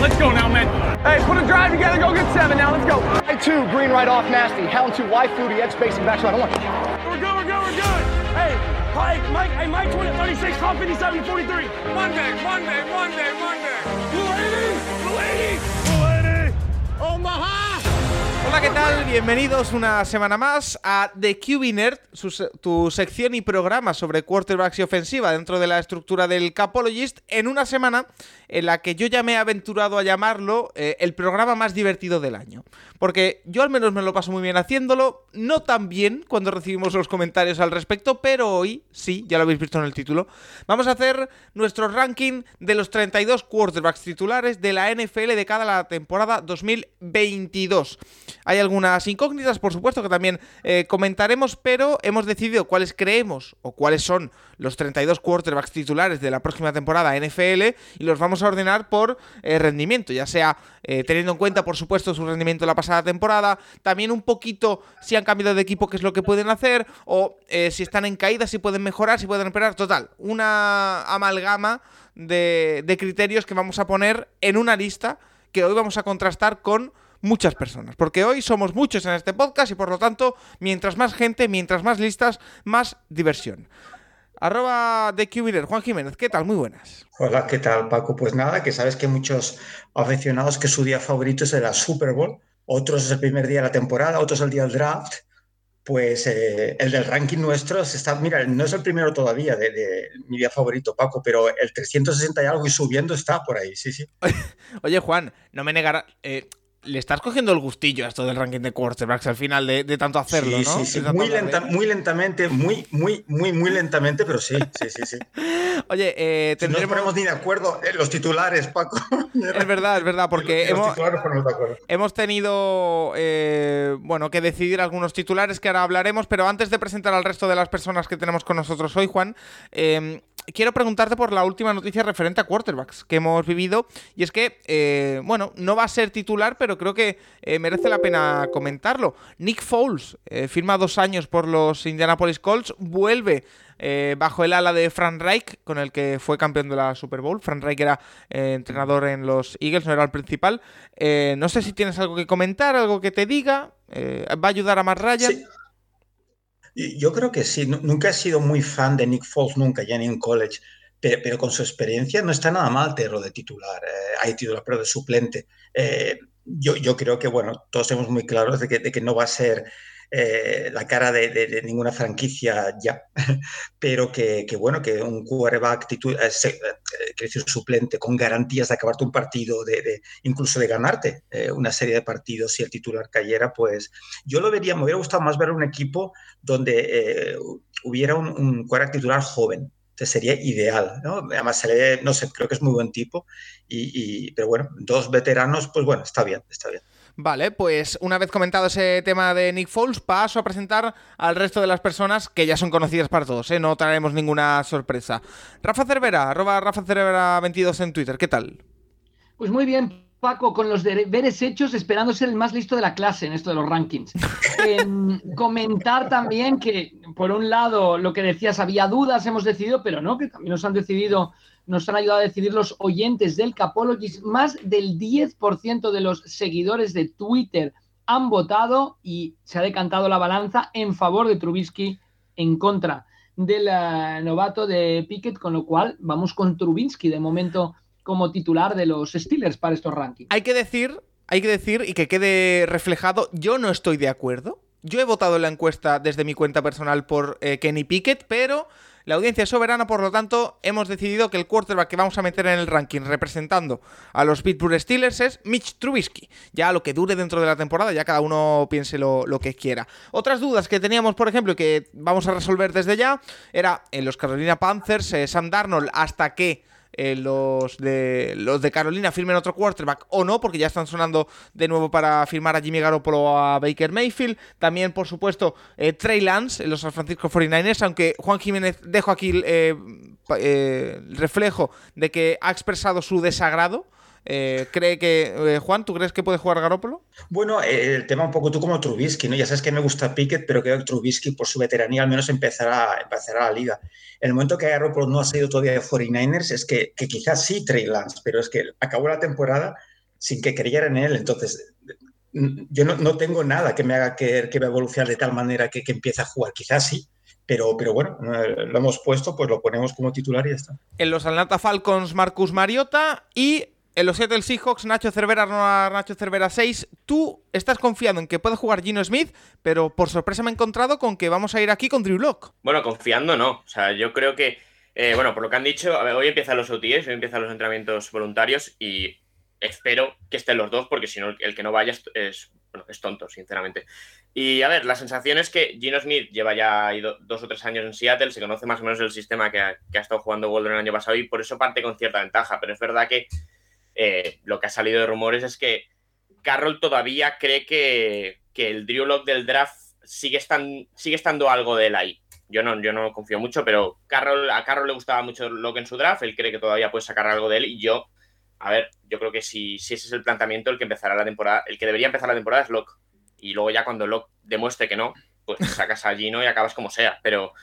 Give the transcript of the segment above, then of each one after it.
Let's go now, man. Hey, put a drive together. Go get seven now. Let's go. I two, green right off, nasty. Hound two, wide fluty, edge spacing back. Don't want. We're good, we're good, we're good. Hey, Mike, Mike, hey, Mike 20, 36, top 57, 43. Monday, Monday, Monday, Monday. Blue 80, Blue 80, Blue 80. Omaha. Hola, ¿qué tal? Bienvenidos una semana más a The QB tu sección y programa sobre quarterbacks y ofensiva dentro de la estructura del Capologist, en una semana en la que yo ya me he aventurado a llamarlo eh, el programa más divertido del año. Porque yo al menos me lo paso muy bien haciéndolo, no tan bien cuando recibimos los comentarios al respecto, pero hoy, sí, ya lo habéis visto en el título, vamos a hacer nuestro ranking de los 32 quarterbacks titulares de la NFL de cada la temporada 2022. Hay algunas incógnitas, por supuesto, que también eh, comentaremos, pero hemos decidido cuáles creemos o cuáles son los 32 quarterbacks titulares de la próxima temporada NFL y los vamos a ordenar por eh, rendimiento, ya sea eh, teniendo en cuenta, por supuesto, su rendimiento la pasada temporada, también un poquito si han cambiado de equipo, qué es lo que pueden hacer, o eh, si están en caída, si pueden mejorar, si pueden empeorar. Total, una amalgama de, criterios que vamos a poner en una lista que hoy vamos a contrastar con muchas personas, porque hoy somos muchos en este podcast y por lo tanto, mientras más gente, mientras más listas, más diversión. Arroba de Juan Jiménez, ¿qué tal? Muy buenas. Hola, ¿qué tal, Paco? Pues nada, que sabes que muchos aficionados que su día favorito es la Super Bowl, otros es el primer día de la temporada, otros el día del draft. Pues eh, el del ranking nuestro se está, mira, no es el primero todavía de, de mi día favorito, Paco, pero el 360 y algo y subiendo está por ahí, sí, sí. Oye, Juan, no me negarás. eh, le estás cogiendo el gustillo a esto del ranking de quarterbacks al final de, de tanto hacerlo, sí, ¿no? sí, sí, muy, lenta, lentamente, muy, muy, muy, muy lentamente, pero sí, sí, sí, sí. Oye, eh, Si no nos ponemos ni de acuerdo en los titulares, Paco. Es verdad, es verdad, porque los hemos, hemos tenido eh, bueno que decidir algunos titulares que ahora hablaremos, pero antes de presentar al resto de las personas que tenemos con nosotros hoy, Juan, eh, quiero preguntarte por la última noticia referente a quarterbacks que hemos vivido. Y es que, eh, bueno, no va a ser titular, pero creo que eh, merece la pena comentarlo. Nick Foles eh, firma dos años por los Indianapolis Colts, vuelve eh, bajo el ala de Frank Reich, con el que fue campeón de la Super Bowl. Frank Reich era eh, entrenador en los Eagles, no era el principal. Eh, no sé si tienes algo que comentar, algo que te diga. ¿Va a ayudar a Matt Ryan? Sí. Yo creo que sí. Nu- Nunca he sido muy fan de Nick Foles, nunca, ya ni en college. Pero, con su experiencia no está nada mal tenerlo de titular. Eh, hay titular, pero de suplente. Eh, yo, yo creo que, bueno, todos somos muy claros de que, de que no va a ser eh, la cara de, ninguna franquicia ya. pero que, bueno, que un quarterback, titu- eh, se- eh, suplente, con garantías de acabarte un partido, de, incluso de ganarte eh, una serie de partidos si el titular cayera, pues yo lo vería, me hubiera gustado más ver un equipo donde eh, hubiera un, un quarterback titular joven. Sería ideal, ¿no? Además, se no sé, creo que es muy buen tipo. Y- pero bueno, dos veteranos, pues bueno, está bien, está bien. Vale, pues una vez comentado ese tema de Nick Foles, paso a presentar al resto de las personas que ya son conocidas para todos, ¿eh? no traeremos ninguna sorpresa. Rafa Cervera, arroba Rafa Cervera 22 en Twitter, ¿qué tal? Pues muy bien, Paco, con los deberes hechos, esperando ser el más listo de la clase en esto de los rankings. Em, comentar también que, por un lado, lo que decías, había dudas, hemos decidido, pero no, que también nos han decidido, nos han ayudado a decidir los oyentes del Capologist. Más del 10% de los seguidores de Twitter han votado y se ha decantado la balanza en favor de Trubisky en contra del eh, novato de Pickett, con lo cual vamos con Trubisky de momento como titular de los Steelers para estos rankings. Hay que decir, hay que decir y que quede reflejado, yo no estoy de acuerdo. Yo he votado en la encuesta desde mi cuenta personal por eh, Kenny Pickett, pero la audiencia es soberana, por lo tanto, hemos decidido que el quarterback que vamos a meter en el ranking representando a los Pittsburgh Steelers es Mitch Trubisky. Ya lo que dure dentro de la temporada, ya cada uno piense lo, que quiera. Otras dudas que teníamos, por ejemplo, y que vamos a resolver desde ya, era en los Carolina Panthers, eh, Sam Darnold, hasta que eh, los, de, los de Carolina firmen otro quarterback o no, porque ya están sonando de nuevo para firmar a Jimmy Garoppolo a Baker Mayfield. También, por supuesto, eh, Trey Lance, en los San Francisco 49ers, aunque Juan Jiménez dejo aquí eh, eh, el reflejo de que ha expresado su desagrado. Eh, ¿Cree que, eh, Juan, tú crees que puede jugar Garoppolo? Bueno, eh, el tema un poco tú como Trubisky, ¿no? Ya sabes que me gusta Pickett, pero creo que Trubisky por su veteranía al menos empezará, empezará la liga. En el momento que Garoppolo no ha salido todavía de 49ers es que, que quizás sí Trey Lance, pero es que acabó la temporada sin que creyeran en él. Entonces, yo no, tengo nada que me haga que, que va a evolucionar de tal manera que, que empiece a jugar. Quizás sí, pero, pero bueno, lo hemos puesto, pues lo ponemos como titular y ya está. En los Atlanta Falcons, Marcus Mariota y en los Seattle Seahawks, Nacho Cervera, no Nacho Cervera 6. Tú estás confiando en que puede jugar Gino Smith, pero por sorpresa me he encontrado con que vamos a ir aquí con Drew Lock. Bueno, confiando no. O sea, yo creo que, eh, bueno, por lo que han dicho, hoy empiezan los OTS, hoy empiezan los entrenamientos voluntarios y espero que estén los dos, porque si no, el que no vaya es, es tonto, sinceramente. Y a ver, la sensación es que Gino Smith lleva ya dos o tres años en Seattle, se conoce más o menos el sistema que ha, estado jugando Waldron el año pasado y por eso parte con cierta ventaja, pero es verdad que eh, lo que ha salido de rumores es que Carroll todavía cree que, el Drew Lock del draft sigue, sigue estando algo de él ahí. Yo no, yo no confío mucho, pero Carroll, a Carroll le gustaba mucho Lock en su draft, él cree que todavía puede sacar algo de él y yo, a ver, yo creo que si, si ese es el planteamiento, el que empezará la temporada, el que debería empezar la temporada es Lock. Y luego ya cuando Lock demuestre que no, pues sacas a Gino y acabas como sea. Pero,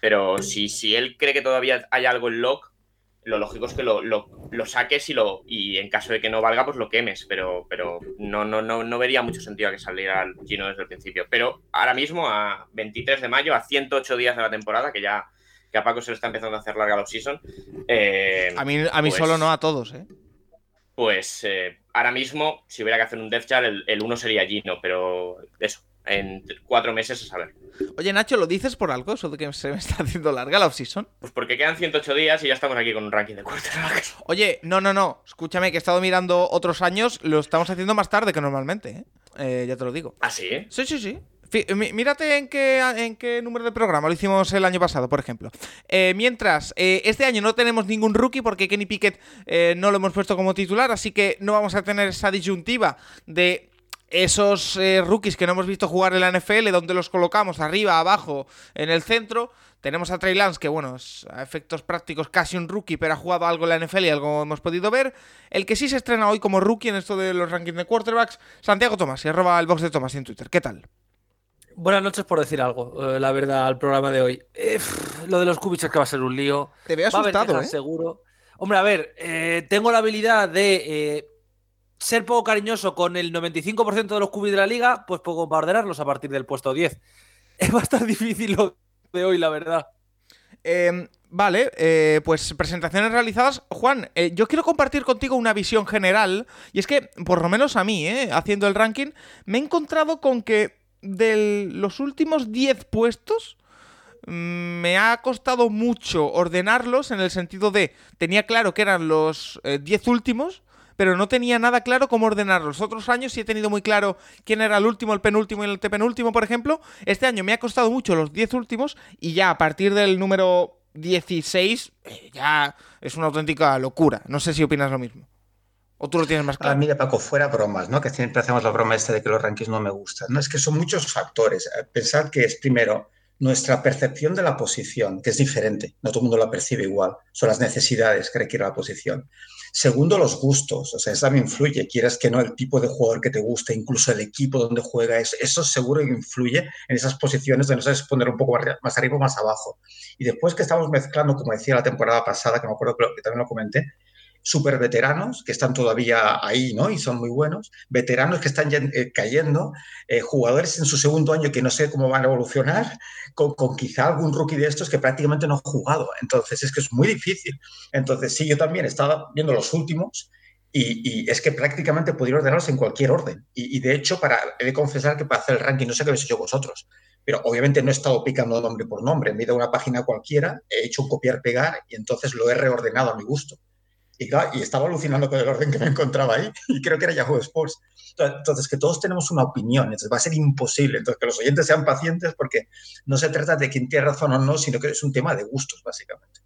pero si, si él cree que todavía hay algo en Lock, lo lógico es que lo, saques y lo y en caso de que no valga, pues lo quemes. Pero, pero no, no, no, no vería mucho sentido a que saliera el Gino desde el principio. Pero ahora mismo, a 23 de mayo, a 108 días de la temporada, que ya que a Paco se le está empezando a hacer larga la season. Eh, a mí, a mí pues solo no, a todos, ¿eh? Pues eh, ahora mismo, si hubiera que hacer un Death Chart, el, el uno sería Gino, pero eso, en cuatro meses a saber. Oye, Nacho, ¿lo dices por algo? ¿Eso de que se me está haciendo larga la offseason? Pues porque quedan 108 días y ya estamos aquí con un ranking de quarterbacks. Oye, no, no, no. Escúchame, que he estado mirando otros años, lo estamos haciendo más tarde que normalmente, ¿eh? eh ya te lo digo. ¿Ah, sí? Sí, sí, sí. Mírate en qué, en qué número de programa lo hicimos el año pasado, por ejemplo. Eh, mientras, eh, este año no tenemos ningún rookie porque Kenny Pickett no lo hemos puesto como titular, así que no vamos a tener esa disyuntiva de esos eh, rookies que no hemos visto jugar en la NFL, donde los colocamos arriba, abajo, en el centro. Tenemos a Trey Lance, que bueno, es a efectos prácticos casi un rookie, pero ha jugado algo en la NFL y algo hemos podido ver. El que sí se estrena hoy como rookie en esto de los rankings de quarterbacks, Santiago Tomás, y arroba el box de Tomás en Twitter. ¿Qué tal? Buenas noches por decir algo, eh, la verdad, al programa de hoy. Eh, lo de los cubits es que va a ser un lío. Te veo asustado. Seguro. Hombre, a ver, tengo la habilidad de ser poco cariñoso con el 95% de los cubis de la liga, pues puedo ordenarlos a partir del puesto 10. Es bastante difícil lo de hoy, la verdad. Em, vale, eh, pues presentaciones realizadas. Juan, eh, yo quiero compartir contigo una visión general. Y es que, por lo menos a mí, eh, haciendo el ranking, me he encontrado con que de los últimos 10 puestos mm, me ha costado mucho ordenarlos en el sentido de, tenía claro que eran los 10 últimos, pero no tenía nada claro cómo ordenar los otros años sí he tenido muy claro quién era el último, el penúltimo y el penúltimo, por ejemplo. Este año me ha costado mucho los 10 últimos y ya a partir del número 16 eh, ya es una auténtica locura. No sé si opinas lo mismo. ¿O tú lo tienes más claro? Ah, mira, Paco, fuera bromas, ¿no? Que siempre hacemos la broma esta de que los rankings no me gustan. No, es que son muchos factores. Eh, pensad que es primero nuestra percepción de la posición, que es diferente. No todo el mundo la percibe igual. Son las necesidades que requiere la posición. Segundo, los gustos, o sea, eso también influye, quieras que no, el tipo de jugador que te gusta, incluso el equipo donde juega, eso, eso seguro que influye en esas posiciones donde no sabes poner un poco más arriba o más abajo. Y después que estamos mezclando, como decía la temporada pasada, que me acuerdo que también lo comenté, super veteranos que están todavía ahí, ¿no? Y son muy buenos, veteranos que están eh, cayendo, eh, jugadores en su segundo año que no sé cómo van a evolucionar, con, quizá algún rookie de estos que prácticamente no ha jugado. Entonces, es que es muy difícil. Entonces, sí, yo también estaba viendo los últimos y, es que prácticamente podría ordenarlos en cualquier orden. Y, de hecho, para, he de confesar que para hacer el ranking, no sé qué habéis hecho vosotros, pero obviamente no he estado picando nombre por nombre. Me he ido a una página cualquiera, he hecho un copiar-pegar y entonces lo he reordenado a mi gusto. Y, estaba alucinando con el orden que me encontraba ahí, y creo que era Yahoo Sports. Entonces, que todos tenemos una opinión, entonces va a ser imposible. Entonces, que los oyentes sean pacientes porque no se trata de quién tiene razón o no, sino que es un tema de gustos, básicamente.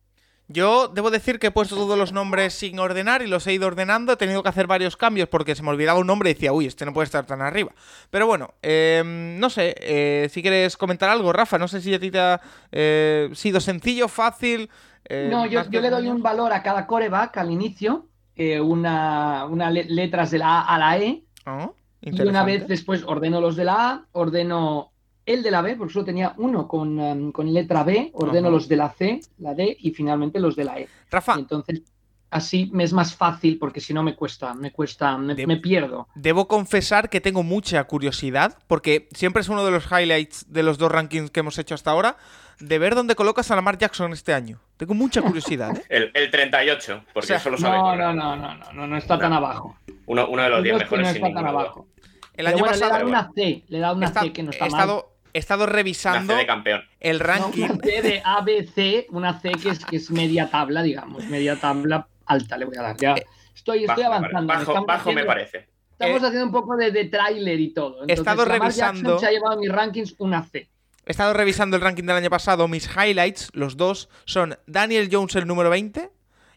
Yo debo decir que he puesto todos los nombres sin ordenar y los he ido ordenando. He tenido que hacer varios cambios porque se me olvidaba un nombre y decía, uy, este no puede estar tan arriba. Pero bueno, em, no sé, eh, si quieres comentar algo, Rafa, no sé si a ti te ha eh, sido sencillo, fácil. Eh, no, yo, le doy un valor a cada coreback al inicio, eh, una, letras de la A a la E. Oh, y una vez después ordeno los de la A, ordeno el de la B, porque solo tenía uno con, um, letra B, ordeno los de la C, la D y finalmente los de la E. Rafa, entonces, así me es más fácil porque si no me cuesta, me cuesta, me pierdo. Debo confesar que tengo mucha curiosidad, porque siempre es uno de los highlights de los dos rankings que hemos hecho hasta ahora, de ver dónde colocas a Lamar Jackson este año. Tengo mucha curiosidad, ¿eh? El, el 38, porque O sea, eso lo sabe. No, no, no, no, no, no, no está tan abajo. Uno, uno de los 10 Yo es que mejores no sin está tan ninguna duda. abajo. El año bueno, le pasado da una C, le da una esta- C que no está he, mal. estado, he estado Una revisando C de campeón. el No, ranking. una C de ABC, una C que es, que es media tabla, digamos, media tabla alta le voy a dar. Ya Eh, estoy, estoy Bajo, me pare- avanzando. bajo, bajo me haciendo- parece. Estamos Eh, haciendo un poco de, de tráiler y todo. he estado Lamar Jackson revisando- se ha llevado en mis rankings una C. He estado revisando el ranking del año pasado. Mis highlights, los dos, son Daniel Jones el número 20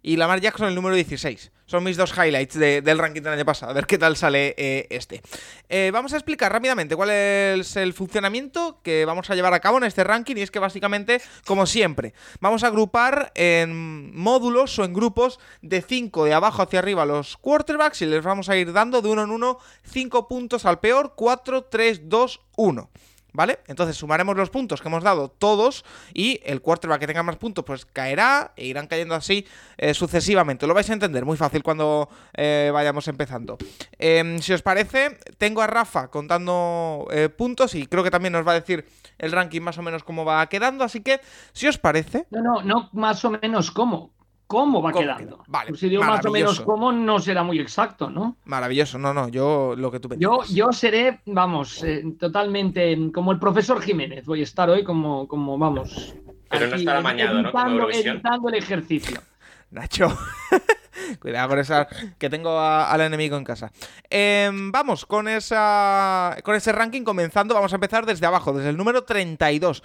y Lamar Jackson el número 16. Son mis dos highlights de- del ranking del año pasado. A ver qué tal sale eh, este. Eh, vamos a explicar rápidamente cuál es el funcionamiento que vamos a llevar a cabo en este ranking. Y es que básicamente, como siempre, vamos a agrupar en módulos o en grupos de 5 de abajo hacia arriba los quarterbacks y les vamos a ir dando de uno en uno 5 puntos al peor, 4, 3, 2, 1. ¿Vale? Entonces sumaremos los puntos que hemos dado todos y el quarterback que tenga más puntos pues caerá e irán cayendo así eh, sucesivamente. Lo vais a entender muy fácil cuando eh, vayamos empezando. Em, si os parece, tengo a Rafa contando eh, puntos y creo que también nos va a decir el ranking más o menos cómo va quedando. Así que, si os parece, No, no, no más o menos cómo. ¿Cómo va ¿Cómo quedando? queda? Vale, Pues si digo más o menos cómo, no será muy exacto, ¿no? maravilloso. No, no, yo lo que tú me Yo, yo seré, vamos, eh, totalmente como el profesor Jiménez. Voy a estar hoy como, como vamos. Pero no estará amañado, ¿no? Como editando- el ejercicio. Nacho. Cuidado con esa que tengo a- al enemigo en casa. Em, vamos con esa con ese ranking comenzando. Vamos a empezar desde abajo, desde el número 32.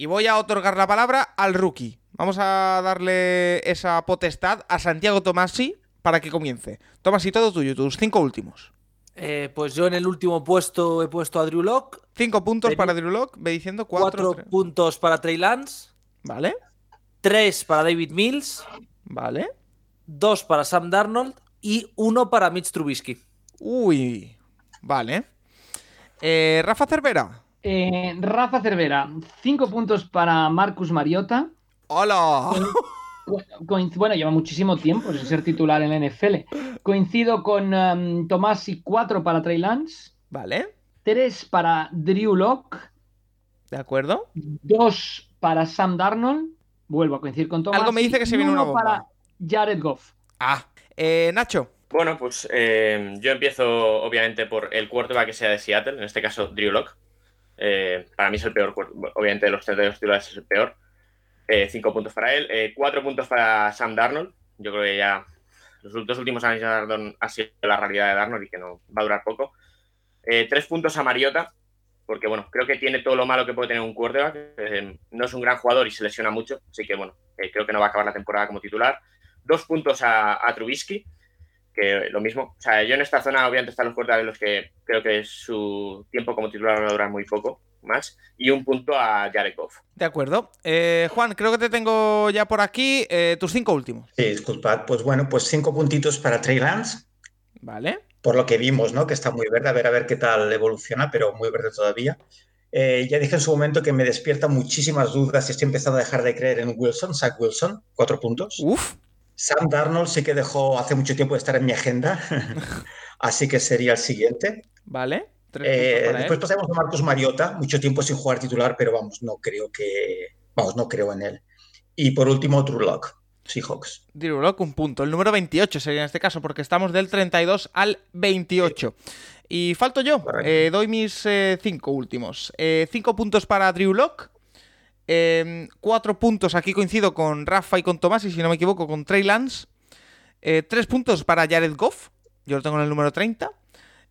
Y voy a otorgar la palabra al rookie. Vamos a darle esa potestad a Santiago Tomasi para que comience. Tomasi, todo tuyo, tus cinco últimos. Eh, pues yo en el último puesto he puesto a Drew Lock, Cinco puntos para Drew Lock, ve diciendo cuatro. cuatro tres. puntos para Trey Lance, Vale, tres para David Mills, vale. dos para Sam Darnold y uno para Mitch Trubisky. Uy, vale. Eh, Rafa Cervera. Eh, Rafa Cervera, cinco puntos para Marcus Mariota. ¡Hola! Bueno, lleva muchísimo tiempo sin ser titular en la NFL. Coincido con um, Tomasi, cuatro para Trey Lance, Vale, tres para Drew Lock, de acuerdo. dos para Sam Darnold. Vuelvo a coincidir con Tomasi. Algo me dice que se y viene una uno bomba. para Jared Goff. Ah, eh, Nacho. Bueno, pues eh, yo empiezo obviamente por el quarterback que sea de Seattle, en este caso Drew Lock. para mí es el peor, obviamente de los 32 titulares es el peor. Eh, cinco puntos para él, eh, cuatro puntos para Sam Darnold. Yo creo que ya los dos últimos años ya Darnold ha sido la realidad de Darnold y que no va a durar poco. Eh, tres puntos a Mariota, porque bueno, creo que tiene todo lo malo que puede tener un quarterback. Eh, no es un gran jugador y se lesiona mucho, así que bueno, eh, creo que no va a acabar la temporada como titular. Dos puntos a, a Trubisky, que lo mismo. O sea, yo en esta zona obviamente están los quarterbacks los que creo que su tiempo como titular va a durar muy poco más. Y un punto a Jared Goff. De acuerdo. Eh, Juan, creo que te tengo ya por aquí eh, tus cinco últimos. Sí, disculpad. Pues bueno, pues cinco puntitos para Trey Lance, Vale. por lo que vimos, ¿no? Que está muy verde, a ver a ver qué tal evoluciona, pero muy verde todavía. Eh, ya dije en su momento que me despierta muchísimas dudas y estoy empezando a dejar de creer en Wilson, Zach Wilson, cuatro puntos. Uf. Sam Darnold sí que dejó hace mucho tiempo de estar en mi agenda, así que sería el siguiente. Vale. Eh, después él. pasamos a Marcus Mariota, mucho tiempo sin jugar titular, pero vamos, no creo que, vamos, no creo en él. Y por último, True Lock, Seahawks. Drew Lock, un punto. El número 28 sería en este caso, porque estamos del 32 al 28. Y falto yo. Eh, doy mis eh, cinco últimos. Cinco puntos para Drew Lock. Eh, cuatro puntos, aquí coincido con Rafa y con Tomás, y si no me equivoco, con Trey Lance. Eh, tres puntos para Jared Goff. Yo lo tengo en el número 30.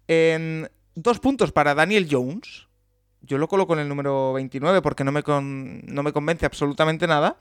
Eh, dos puntos para Daniel Jones. Yo lo coloco en el número 29 porque no me, no me convence absolutamente nada.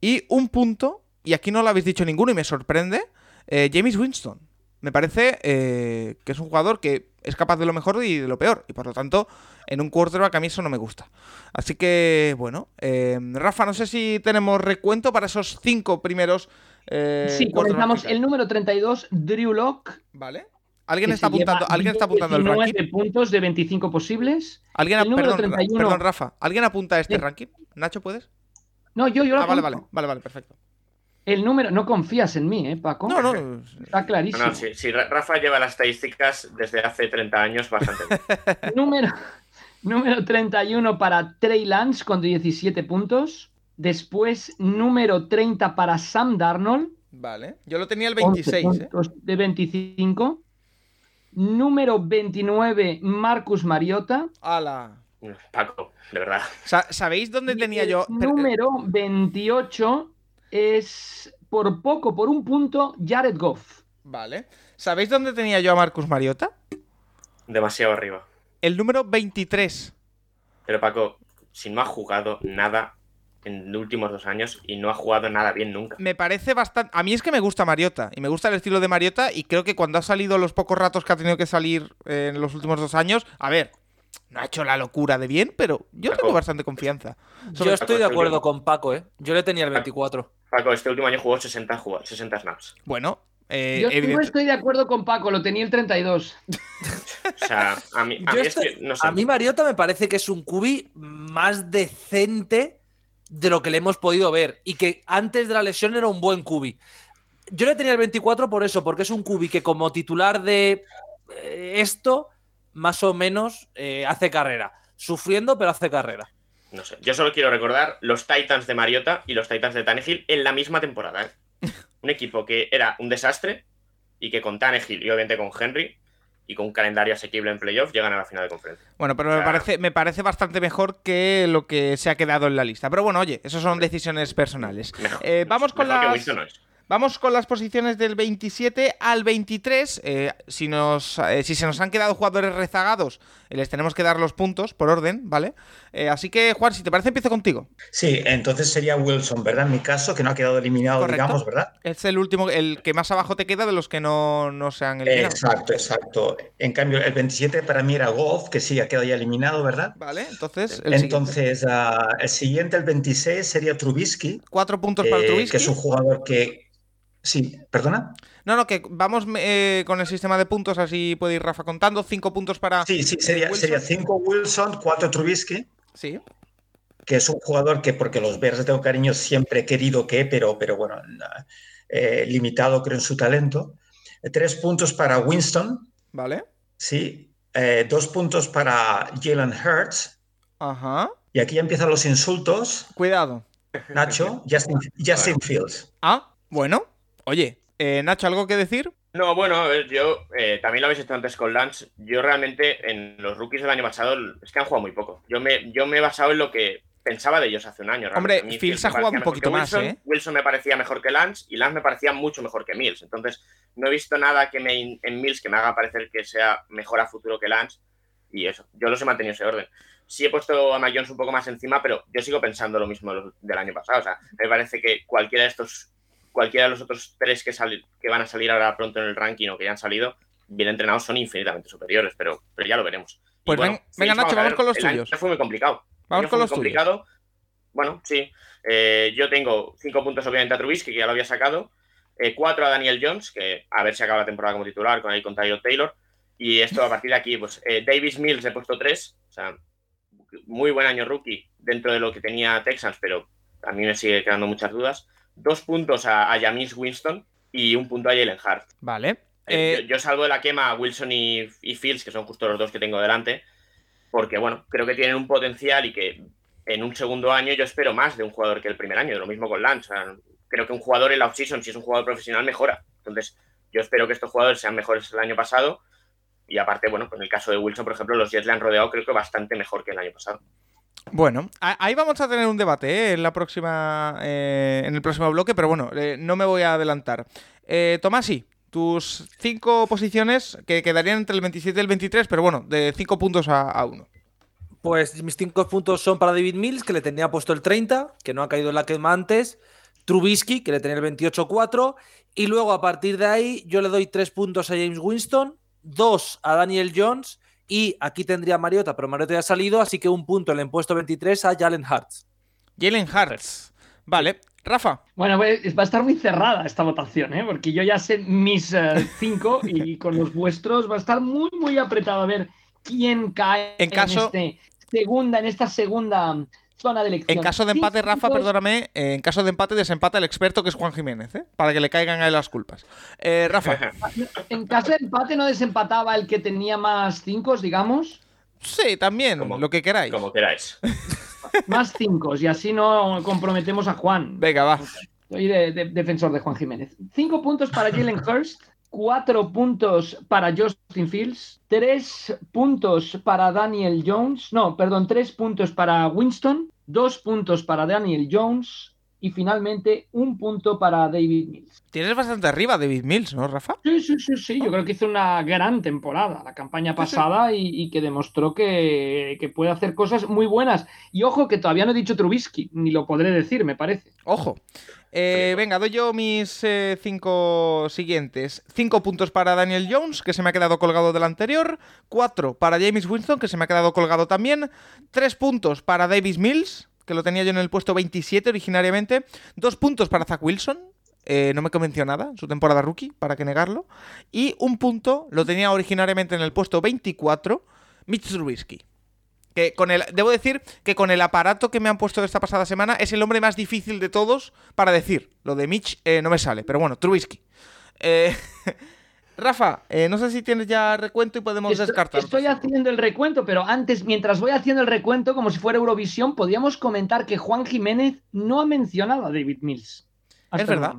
Y un punto, y aquí no lo habéis dicho ninguno y me sorprende, eh, James Winston. Me parece eh, que es un jugador que es capaz de lo mejor y de lo peor. Y por lo tanto, en un quarterback a mí eso no me gusta. Así que, bueno, eh, Rafa, no sé si tenemos recuento para esos cinco primeros. eh, sí, comenzamos el número 32, Drew Lock. ¿Vale? ¿Alguien está, apuntando, ¿alguien está apuntando el 19 ranking? puntos de 25 posibles. ¿Alguien el ap- número perdón, Ra- 31. perdón, Rafa. ¿Alguien apunta a este Sí. ranking? ¿Nacho, puedes? No, yo, yo lo Ah, vale, vale, vale, perfecto. El número, no confías en mí, ¿eh, Paco? No, no. Está clarísimo. No, no, si, si Rafa lleva las estadísticas desde hace 30 años, bastante bien. número, número 31 para Trey Lance con 17 puntos. Después, número 30 para Sam Darnold. Vale. Yo lo tenía el 11 26, ¿eh? de 25. Número 29, Marcus Mariota. Ala. Paco, de verdad. Sa- ¿Sabéis dónde tenía yo? Número 28 es por poco, por un punto, Jared Goff. Vale. ¿Sabéis dónde tenía yo a Marcus Mariota? Demasiado arriba. El número 23. Pero Paco, si no ha jugado nada en los últimos dos años y no ha jugado nada bien nunca. Me parece bastante. A mí es que me gusta Mariota. Y me gusta el estilo de Mariota. Y creo que cuando ha salido los pocos ratos que ha tenido que salir eh, en los últimos dos años. A ver, no ha hecho la locura de bien, pero yo Paco. tengo bastante confianza. Yo estoy de acuerdo con Paco, ¿eh? Yo le tenía el 24. Paco, este último año jugó 60, jugó 60 snaps. Bueno, eh, Yo no estoy de acuerdo con Paco, lo tenía el 32. O sea, a mí, a Yo mí es estoy- que, no sé. A mí Mariota me parece que es un cubi más decente de lo que le hemos podido ver y que antes de la lesión era un buen cubi. Yo le tenía el 24 por eso, porque es un cubi que como titular de eh, esto, más o menos eh, hace carrera. Sufriendo, pero hace carrera. No sé. Yo solo quiero recordar los Titans de Mariota y los Titans de Tannehill en la misma temporada. ¿eh? Un equipo que era un desastre y que con Tannehill y obviamente con Henry y con un calendario asequible en playoff llegan a la final de conferencia. Bueno, pero me parece, me parece bastante mejor que lo que se ha quedado en la lista. Pero bueno, oye, eso son decisiones personales. Mejor, Eh, vamos con mejor que Vamos con las posiciones del 27 al 23. Eh, si, nos, eh, si se nos han quedado jugadores rezagados, eh, les tenemos que dar los puntos por orden, ¿vale? Así que, Juan, si te parece, empiezo contigo. Sí, entonces sería Wilson, ¿verdad? En mi caso, que no ha quedado eliminado, Correcto. digamos, ¿verdad? Es el último, el que más abajo te queda de los que no, no se han eliminado. Exacto, exacto. En cambio, el 27 para mí era Golf, que sí, ha quedado ya eliminado, ¿verdad? Vale, entonces, el siguiente. Entonces, ah, el siguiente, el 26, sería Trubisky, Cuatro puntos para Trubisky. que es un jugador que... Sí, ¿perdona? No, no, que vamos eh, con el sistema de puntos, así puede ir Rafa contando. Cinco puntos para. Sí, sí, sería, Wilson. sería 5 Wilson, 4 Trubisky, Sí. que es un jugador que, porque los Bears tengo cariño, siempre he querido que, pero, pero bueno, eh, limitado creo en su talento. Eh, Tres puntos para Winston, Vale. sí. Eh, dos puntos para Jalen Hurts. Ajá. Y aquí ya empiezan los insultos. Cuidado. Nacho, Justin, Justin Fields. Ah, bueno. Oye, eh, Nacho, ¿algo que decir? No, bueno, a ver, yo eh, también lo habéis hecho antes con Lance. Yo realmente en los rookies del año pasado es que han jugado muy poco. Yo me, yo me he basado en lo que pensaba de ellos hace un año. realmente. Hombre, Fields ha jugado un poquito más, Wilson. ¿eh? Wilson me parecía mejor que Lance y Lance me parecía mucho mejor que Mills. Entonces, no he visto nada que me, en Mills que me haga parecer que sea mejor a futuro que Lance. Y eso, yo los he mantenido ese orden. Sí he puesto a Mac Jones un poco más encima, pero yo sigo pensando lo mismo del año pasado. O sea, me parece que cualquiera de estos, cualquiera de los otros tres que, sali- que van a salir ahora pronto en el ranking o que ya han salido, bien entrenados, son infinitamente superiores, pero, pero ya lo veremos. Pues ven- venga, Nacho, vamos con los tuyos. Fue muy complicado. Vamos con los muy tuyos. complicado. Bueno, sí. Eh, yo tengo cinco puntos, obviamente, a Trubisky, que ya lo había sacado. Eh, cuatro a Daniel Jones, que a ver si acaba la temporada como titular con ahí con Tyler Taylor. Y esto a partir de aquí, pues eh, Davis Mills he puesto tres. O sea, muy buen año rookie dentro de lo que tenía Texans, pero a mí me sigue quedando muchas dudas. Dos puntos a, a James Winston y un punto a Jalen Hart. Vale. Eh, Eh, yo, yo salvo de la quema a Wilson y, y Fields, que son justo los dos que tengo delante, porque bueno, creo que tienen un potencial y que en un segundo año yo espero más de un jugador que el primer año, lo mismo con Lance. O sea, creo que un jugador en la offseason, si es un jugador profesional, mejora. Entonces, yo espero que estos jugadores sean mejores el año pasado. Y aparte, bueno, con el caso de Wilson, por ejemplo, los Jets le han rodeado creo que bastante mejor que el año pasado. Bueno, ahí vamos a tener un debate ¿eh? en la próxima, eh, en el próximo bloque, pero bueno, eh, no me voy a adelantar. Eh, Tomasi, tus cinco posiciones que quedarían entre el 27 y el 23, pero bueno, de cinco puntos a, a uno. Pues mis cinco puntos son para David Mills, que le tenía puesto el 30, que no ha caído en la quema antes. Trubisky, que le tenía el 28-4. Y luego, a partir de ahí, yo le doy tres puntos a James Winston, dos a Daniel Jones. Y aquí tendría Mariota, pero Mariota ya ha salido, así que un punto le he puesto 23 a Jalen Hurts. Jalen Hurts. Vale, Rafa. Bueno, pues, va a estar muy cerrada esta votación, ¿eh? porque yo ya sé mis eh, cinco y con los vuestros va a estar muy, muy apretado a ver quién cae En caso- este segunda, en esta segunda zona de elección. En caso de empate, Cinco Rafa, perdóname, eh, en caso de empate desempata el experto que es Juan Jiménez, ¿eh? Para que le caigan a él las culpas. Eh, Rafa, En caso de empate no desempataba el que tenía más 5, digamos. sí, también, Como- lo que queráis. Como queráis. Más 5 y así no comprometemos a Juan. Venga, va. Soy de- de- defensor de Juan Jiménez. 5 puntos para Jalen Hurst, 4 puntos para Justin Fields, 3 puntos para Daniel Jones, no, perdón, 3 puntos para Winston, 2 puntos para Daniel Jones y finalmente un punto para David Mills. Tienes bastante arriba David Mills, ¿no, Rafa? Sí, sí, sí, sí, yo creo que hizo una gran temporada la campaña pasada y, y que demostró que, que puede hacer cosas muy buenas. Y ojo que todavía no he dicho Trubisky, ni lo podré decir, me parece. Ojo. Eh, venga, doy yo mis eh, cinco siguientes. Cinco puntos para Daniel Jones, que se me ha quedado colgado del anterior. Cuatro para James Winston, que se me ha quedado colgado también. Tres puntos para Davis Mills, que lo tenía yo en el puesto 27 originariamente. Dos puntos para Zach Wilson. eh, no me convenció nada, su temporada rookie, para que negarlo. Y un punto lo tenía originariamente en el puesto 24, Mitch Trubisky. Que con el, debo decir que con el aparato que me han puesto esta pasada semana es el hombre más difícil de todos para decir. Lo de Mitch eh, no me sale, pero bueno, Trubisky. Eh, Rafa, eh, no sé si tienes ya recuento y podemos Estoy- descartar. Estoy haciendo el recuento, pero antes, mientras voy haciendo el recuento, como si fuera Eurovisión, podríamos comentar que Juan Jiménez no ha mencionado a David Mills. Es verdad.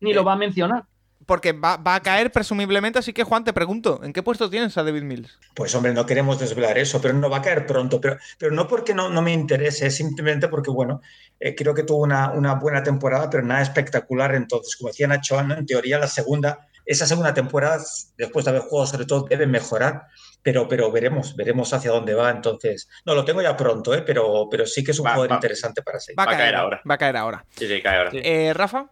Ni lo va a mencionar. Porque va, va a caer presumiblemente, así que Juan, te pregunto, ¿en qué puesto tienes a David Mills? Pues hombre, no queremos desvelar eso, pero no va a caer pronto. Pero, pero no porque no, no me interese, es simplemente porque, bueno, eh, creo que tuvo una, una buena temporada, pero nada espectacular. Entonces, como decía Nacho, ¿no? en teoría la segunda, esa segunda temporada, después de haber jugado sobre todo, debe mejorar. Pero, pero veremos, veremos hacia dónde va. Entonces, no, lo tengo ya pronto, ¿eh? pero, pero sí que es un Va, jugador va. interesante para seguir. Va a, caer, caer ahora. Va a caer ahora. Sí, sí, cae ahora. Sí. Eh, Rafa,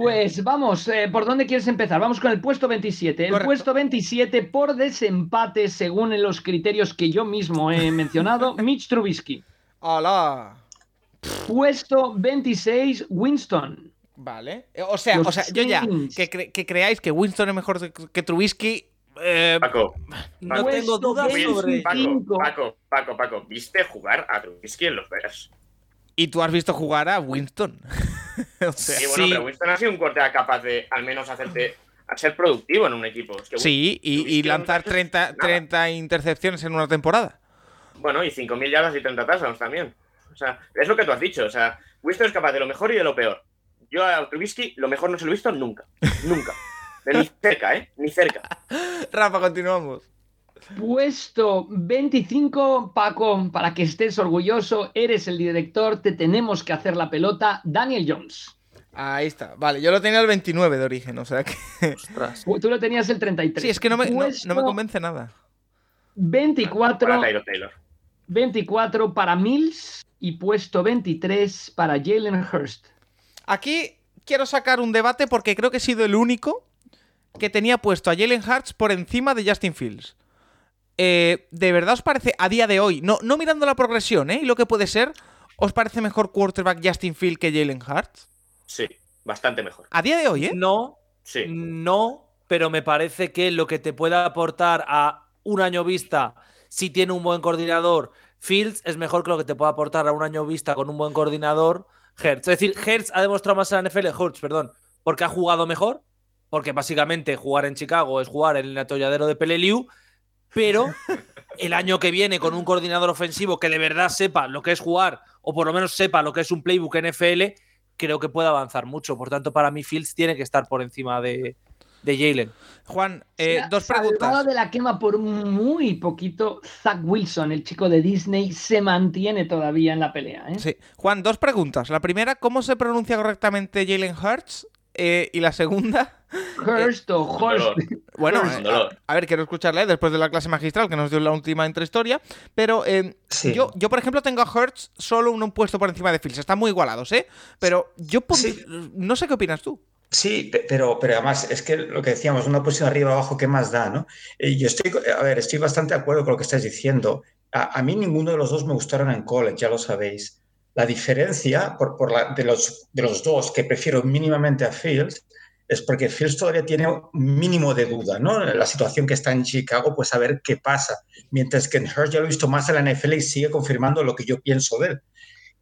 Pues vamos, eh, ¿por dónde quieres empezar? Vamos con el puesto 27. El Correcto. puesto 27 por desempate, según los criterios que yo mismo he mencionado, Mitch Trubisky. ¡Hala! Puesto 26, Winston. Vale. Eh, O sea, Los o sea yo ya, que, cre- que creáis que Winston es mejor que- Trubisky. eh, Paco, No Paco, tengo dudas sobre. Paco, Cinco. Paco, Paco, Paco, ¿viste jugar a Trubisky en los Bears? y tú has visto jugar a Winston. o sea, Sí, bueno, Sí. pero Winston ha sido un corte capaz de al menos hacerte a ser productivo en un equipo. Es que, sí, y, lanzar no hace 30, nada. 30 intercepciones en una temporada. Bueno, y 5.000 yardas y 30 touchdowns también. O sea, es lo que tú has dicho. O sea, Winston es capaz de lo mejor y de lo peor. Yo a Trubisky lo mejor no se lo he visto nunca. Nunca. De ni cerca, ¿eh? Ni cerca. Rafa, continuamos. Puesto 25, Paco, para que estés orgulloso, eres el director, te tenemos que hacer la pelota, Daniel Jones. Ahí está. Vale, yo lo tenía el 29 de origen, o sea que. Ostras. Tú lo tenías el 33. Sí, es que no me, no- no me convence nada. 24, Para Taylor Taylor. 24 para Mills y puesto 23 para Jalen Hurst. Aquí quiero sacar un debate porque creo que he sido el único que tenía puesto a Jalen Hurts por encima de Justin Fields. Eh, ¿De verdad os parece a día de hoy, no, no mirando la progresión ¿eh? y lo que puede ser, os parece mejor quarterback Justin Fields que Jalen Hurts? Sí, bastante mejor. A día de hoy, ¿eh? No, Sí. no, pero me parece que lo que te puede aportar a un año vista, si tiene un buen coordinador, Fields es mejor que lo que te puede aportar a un año vista con un buen coordinador, Hertz. Es decir, Hertz ha demostrado más en la NFL, Hurts, perdón, porque ha jugado mejor, porque básicamente jugar en Chicago es jugar en el atolladero de Peleliu, pero el año que viene con un coordinador ofensivo que de verdad sepa lo que es jugar, o por lo menos sepa lo que es un playbook NFL, creo que puede avanzar mucho. Por tanto, para mí Fields tiene que estar por encima de, de Jalen. Juan, eh, Se ha dos preguntas. de la quema por muy poquito. Zach Wilson, el chico de Disney, se mantiene todavía en la pelea. ¿eh? Sí. Juan, dos preguntas. La primera, ¿cómo se pronuncia correctamente Jalen Hurts? Eh, y la segunda, Hurst o dolor. bueno, eh, a, a ver, quiero escucharle después de la clase magistral que nos dio la última intrahistoria, pero eh, Sí. yo, yo, por ejemplo, tengo a Hurts solo un puesto por encima de Fields. Están muy igualados, ¿eh? Pero yo Sí. no sé qué opinas tú. Sí, pe- pero, pero además es que lo que decíamos, una posición arriba abajo, ¿qué más da? ¿no? Eh, Yo estoy, a ver, estoy bastante de acuerdo con lo que estás diciendo. A, a mí ninguno de los dos me gustaron en college, ya lo sabéis. La diferencia de, los, de los dos que prefiero mínimamente a Fields es porque Fields todavía tiene un mínimo de duda, ¿no? La situación que está en Chicago, pues a ver qué pasa. Mientras que en Hurst ya lo he visto más en la NFL y sigue confirmando lo que yo pienso de él.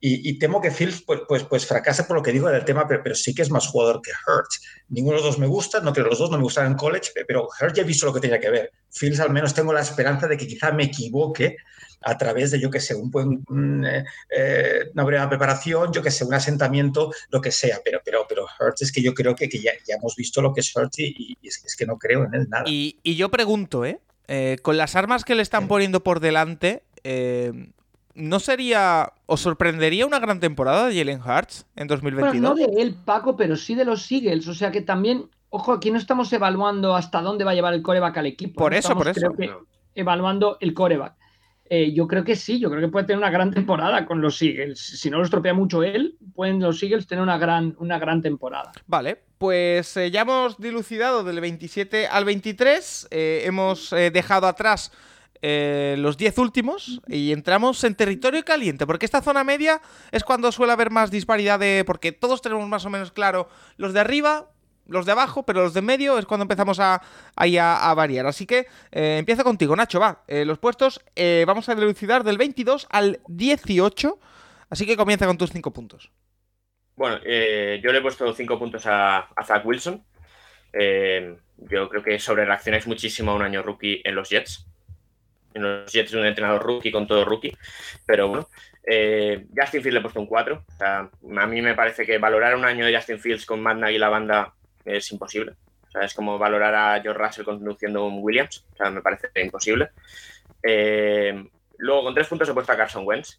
Y, temo que Fields pues, pues, pues, fracase por lo que digo del tema, pero, pero, sí que es más jugador que Hurts. Ninguno de los dos me gusta, no que los dos no me gustan en college, pero Hurts ya he visto lo que tenía que ver. Fields al menos tengo la esperanza de que quizá me equivoque a través de, yo que sé, un buen, eh, eh, una breve preparación, yo que sé, un asentamiento, lo que sea. Pero, pero, pero Hurts es que yo creo que, que ya, ya, hemos visto lo que es Hurts y, es, que no creo en él nada. Y, y yo pregunto, ¿eh? ¿eh? Con las armas que le están poniendo por delante, eh, ¿no sería, os sorprendería una gran temporada de Jalen Hurts en 2022? Bueno, no de él, Paco, pero sí de los Eagles. O sea que también, ojo, aquí no estamos evaluando hasta dónde va a llevar el coreback al equipo. Por eso, por eso. evaluando el coreback. Eh, yo creo que sí, yo creo que puede tener una gran temporada con los Eagles. Si no lo estropea mucho él, pueden los Eagles tener una gran, una gran temporada. Vale, pues eh, ya hemos dilucidado del 27 al 23, eh, hemos dejado atrás los 10 últimos y entramos en territorio caliente, porque esta zona media es cuando suele haber más disparidad de... porque todos tenemos más o menos claro los de arriba, los de abajo, pero los de medio es cuando empezamos a, a, variar. Así que eh, empiezo contigo, Nacho, va. Eh, los puestos eh, vamos a dilucidar del 22 al 18, así que comienza con tus 5 puntos. Bueno, yo le he puesto 5 puntos a, Zach Wilson. yo creo que sobre reaccionáis muchísimo a un año rookie en los Jets. En los Jets un entrenador rookie con todo rookie, pero bueno. Justin Fields le he puesto un 4. O sea, a mí me parece que valorar un año de Justin Fields con Matt y la banda es imposible. O sea, es como valorar a George Russell conduciendo un Williams. O sea, me parece imposible. Eh, luego, con tres puntos he puesto a Carson Wentz.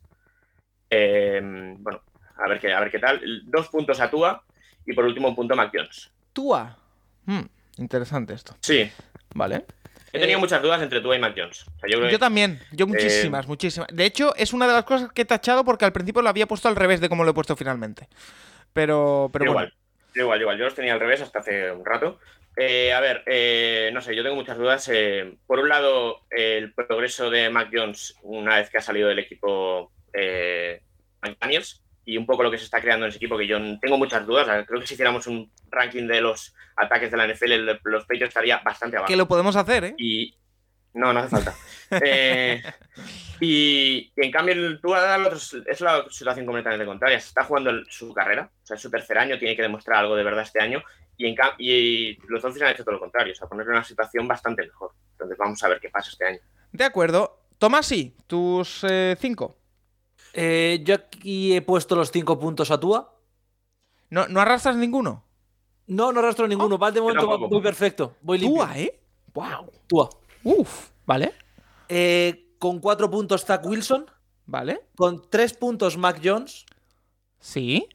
Eh, bueno, a ver, qué, a ver qué tal. Dos puntos a Tua y por último un punto a Mac Jones. Tua. Hmm, interesante esto. Sí. Vale. He tenido eh, muchas dudas entre Tua y Mac Jones. yo, también, yo muchísimas, muchísimas. De hecho, es una de las cosas que he tachado porque al principio lo había puesto al revés de cómo lo he puesto finalmente. Pero, pero igual. Igual, igual, yo los tenía al revés hasta hace un rato. Eh, a ver, eh, no sé, yo tengo muchas dudas. Eh, por un lado, el progreso de Mac Jones una vez que ha salido del equipo eh, Daniels y un poco lo que se está creando en ese equipo, que yo tengo muchas dudas. Creo que si hiciéramos un ranking de los ataques de la NFL, los Patriots estaría bastante abajo. Que lo podemos hacer, ¿eh? Y, no, no hace falta. Eh, y, en cambio, el es la situación completamente contraria. Se está jugando su carrera, o sea, es su tercer año, tiene que demostrar algo de verdad este año. Y, en, y los Dolphins han hecho todo lo contrario, o sea, ponerle una situación bastante mejor. Entonces, vamos a ver qué pasa este año. De acuerdo. Tomasi, tus eh, cinco. Eh, yo aquí he puesto los cinco puntos a Tua. ¿No, ¿no arrastras ninguno? No, no arrastro ninguno. Va de momento muy perfecto. Voy limpio. Tua, ¿eh? ¡Wow! Tua. Uf, ¿vale? Eh, con cuatro puntos Zach Wilson. ¿Vale? Con tres puntos Mac Jones. Sí.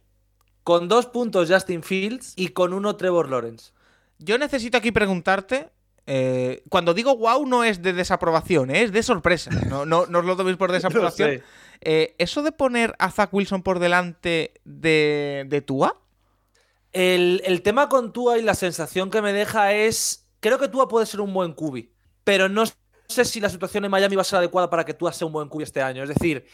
Con dos puntos Justin Fields y con uno Trevor Lawrence. Yo necesito aquí preguntarte. Eh, cuando digo wow, no es de desaprobación, ¿eh? es de sorpresa. No, no, os lo toméis por desaprobación. ¿Eso de poner a Zach Wilson por delante de, de Tua? El, el, tema con Tua y la sensación que me deja es. Creo que Tua puede ser un buen cubi pero no sé si la situación en Miami va a ser adecuada para que tú hagas un buen QB este año. Es decir,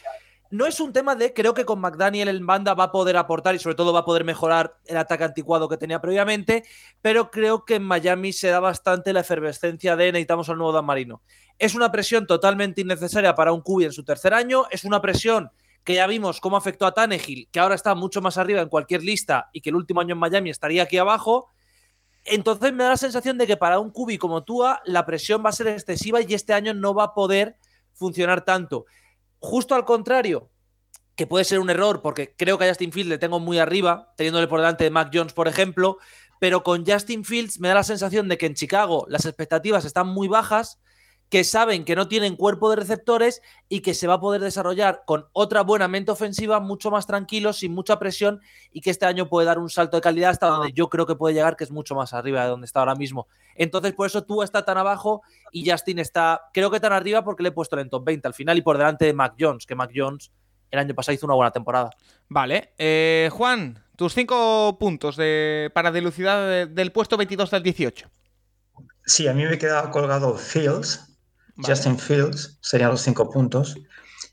no es un tema de creo que con McDaniel en banda va a poder aportar y sobre todo va a poder mejorar el ataque anticuado que tenía previamente, pero creo que en Miami se da bastante la efervescencia de necesitamos al nuevo Dan Marino. Es una presión totalmente innecesaria para un QB en su tercer año, es una presión que ya vimos cómo afectó a Tannehill, que ahora está mucho más arriba en cualquier lista y que el último año en Miami estaría aquí abajo. Entonces me da la sensación de que para un cubi como Tua la presión va a ser excesiva y este año no va a poder funcionar tanto. Justo al contrario, que puede ser un error porque creo que a Justin Fields le tengo muy arriba, teniéndole por delante de Mac Jones, por ejemplo, pero con Justin Fields me da la sensación de que en Chicago las expectativas están muy bajas que saben que no tienen cuerpo de receptores y que se va a poder desarrollar con otra buena mente ofensiva, mucho más tranquilo, sin mucha presión y que este año puede dar un salto de calidad hasta donde yo creo que puede llegar, que es mucho más arriba de donde está ahora mismo. Entonces, por eso tú está tan abajo y Justin está, creo que tan arriba porque le he puesto en top 20 al final y por delante de Mac Jones, que Mac Jones el año pasado hizo una buena temporada. Vale. Eh, Juan, tus cinco puntos de, para dilucidar del puesto 22 al 18. Sí, a mí me queda colgado Fields, Justin Fields serían los cinco puntos.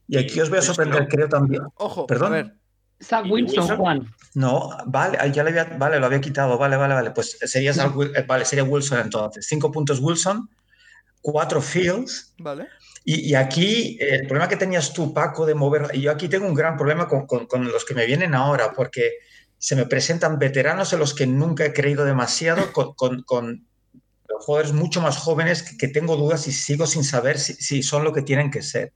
Y aquí os voy a sorprender, creo también. Ojo, perdón. A ver. Zach Wilson, Juan. No, vale, ya le había, vale, lo había quitado, vale, vale, vale. Pues sería, eh, vale, sería Wilson entonces. Cinco puntos Wilson, cuatro Fields. Vale. Y, y aquí el problema que tenías tú, Paco, de mover, y yo aquí tengo un gran problema con, con- con los que me vienen ahora, porque se me presentan veteranos en los que nunca he creído demasiado, con, con- con jugadores mucho más jóvenes que, que tengo dudas y sigo sin saber si, si son lo que tienen que ser.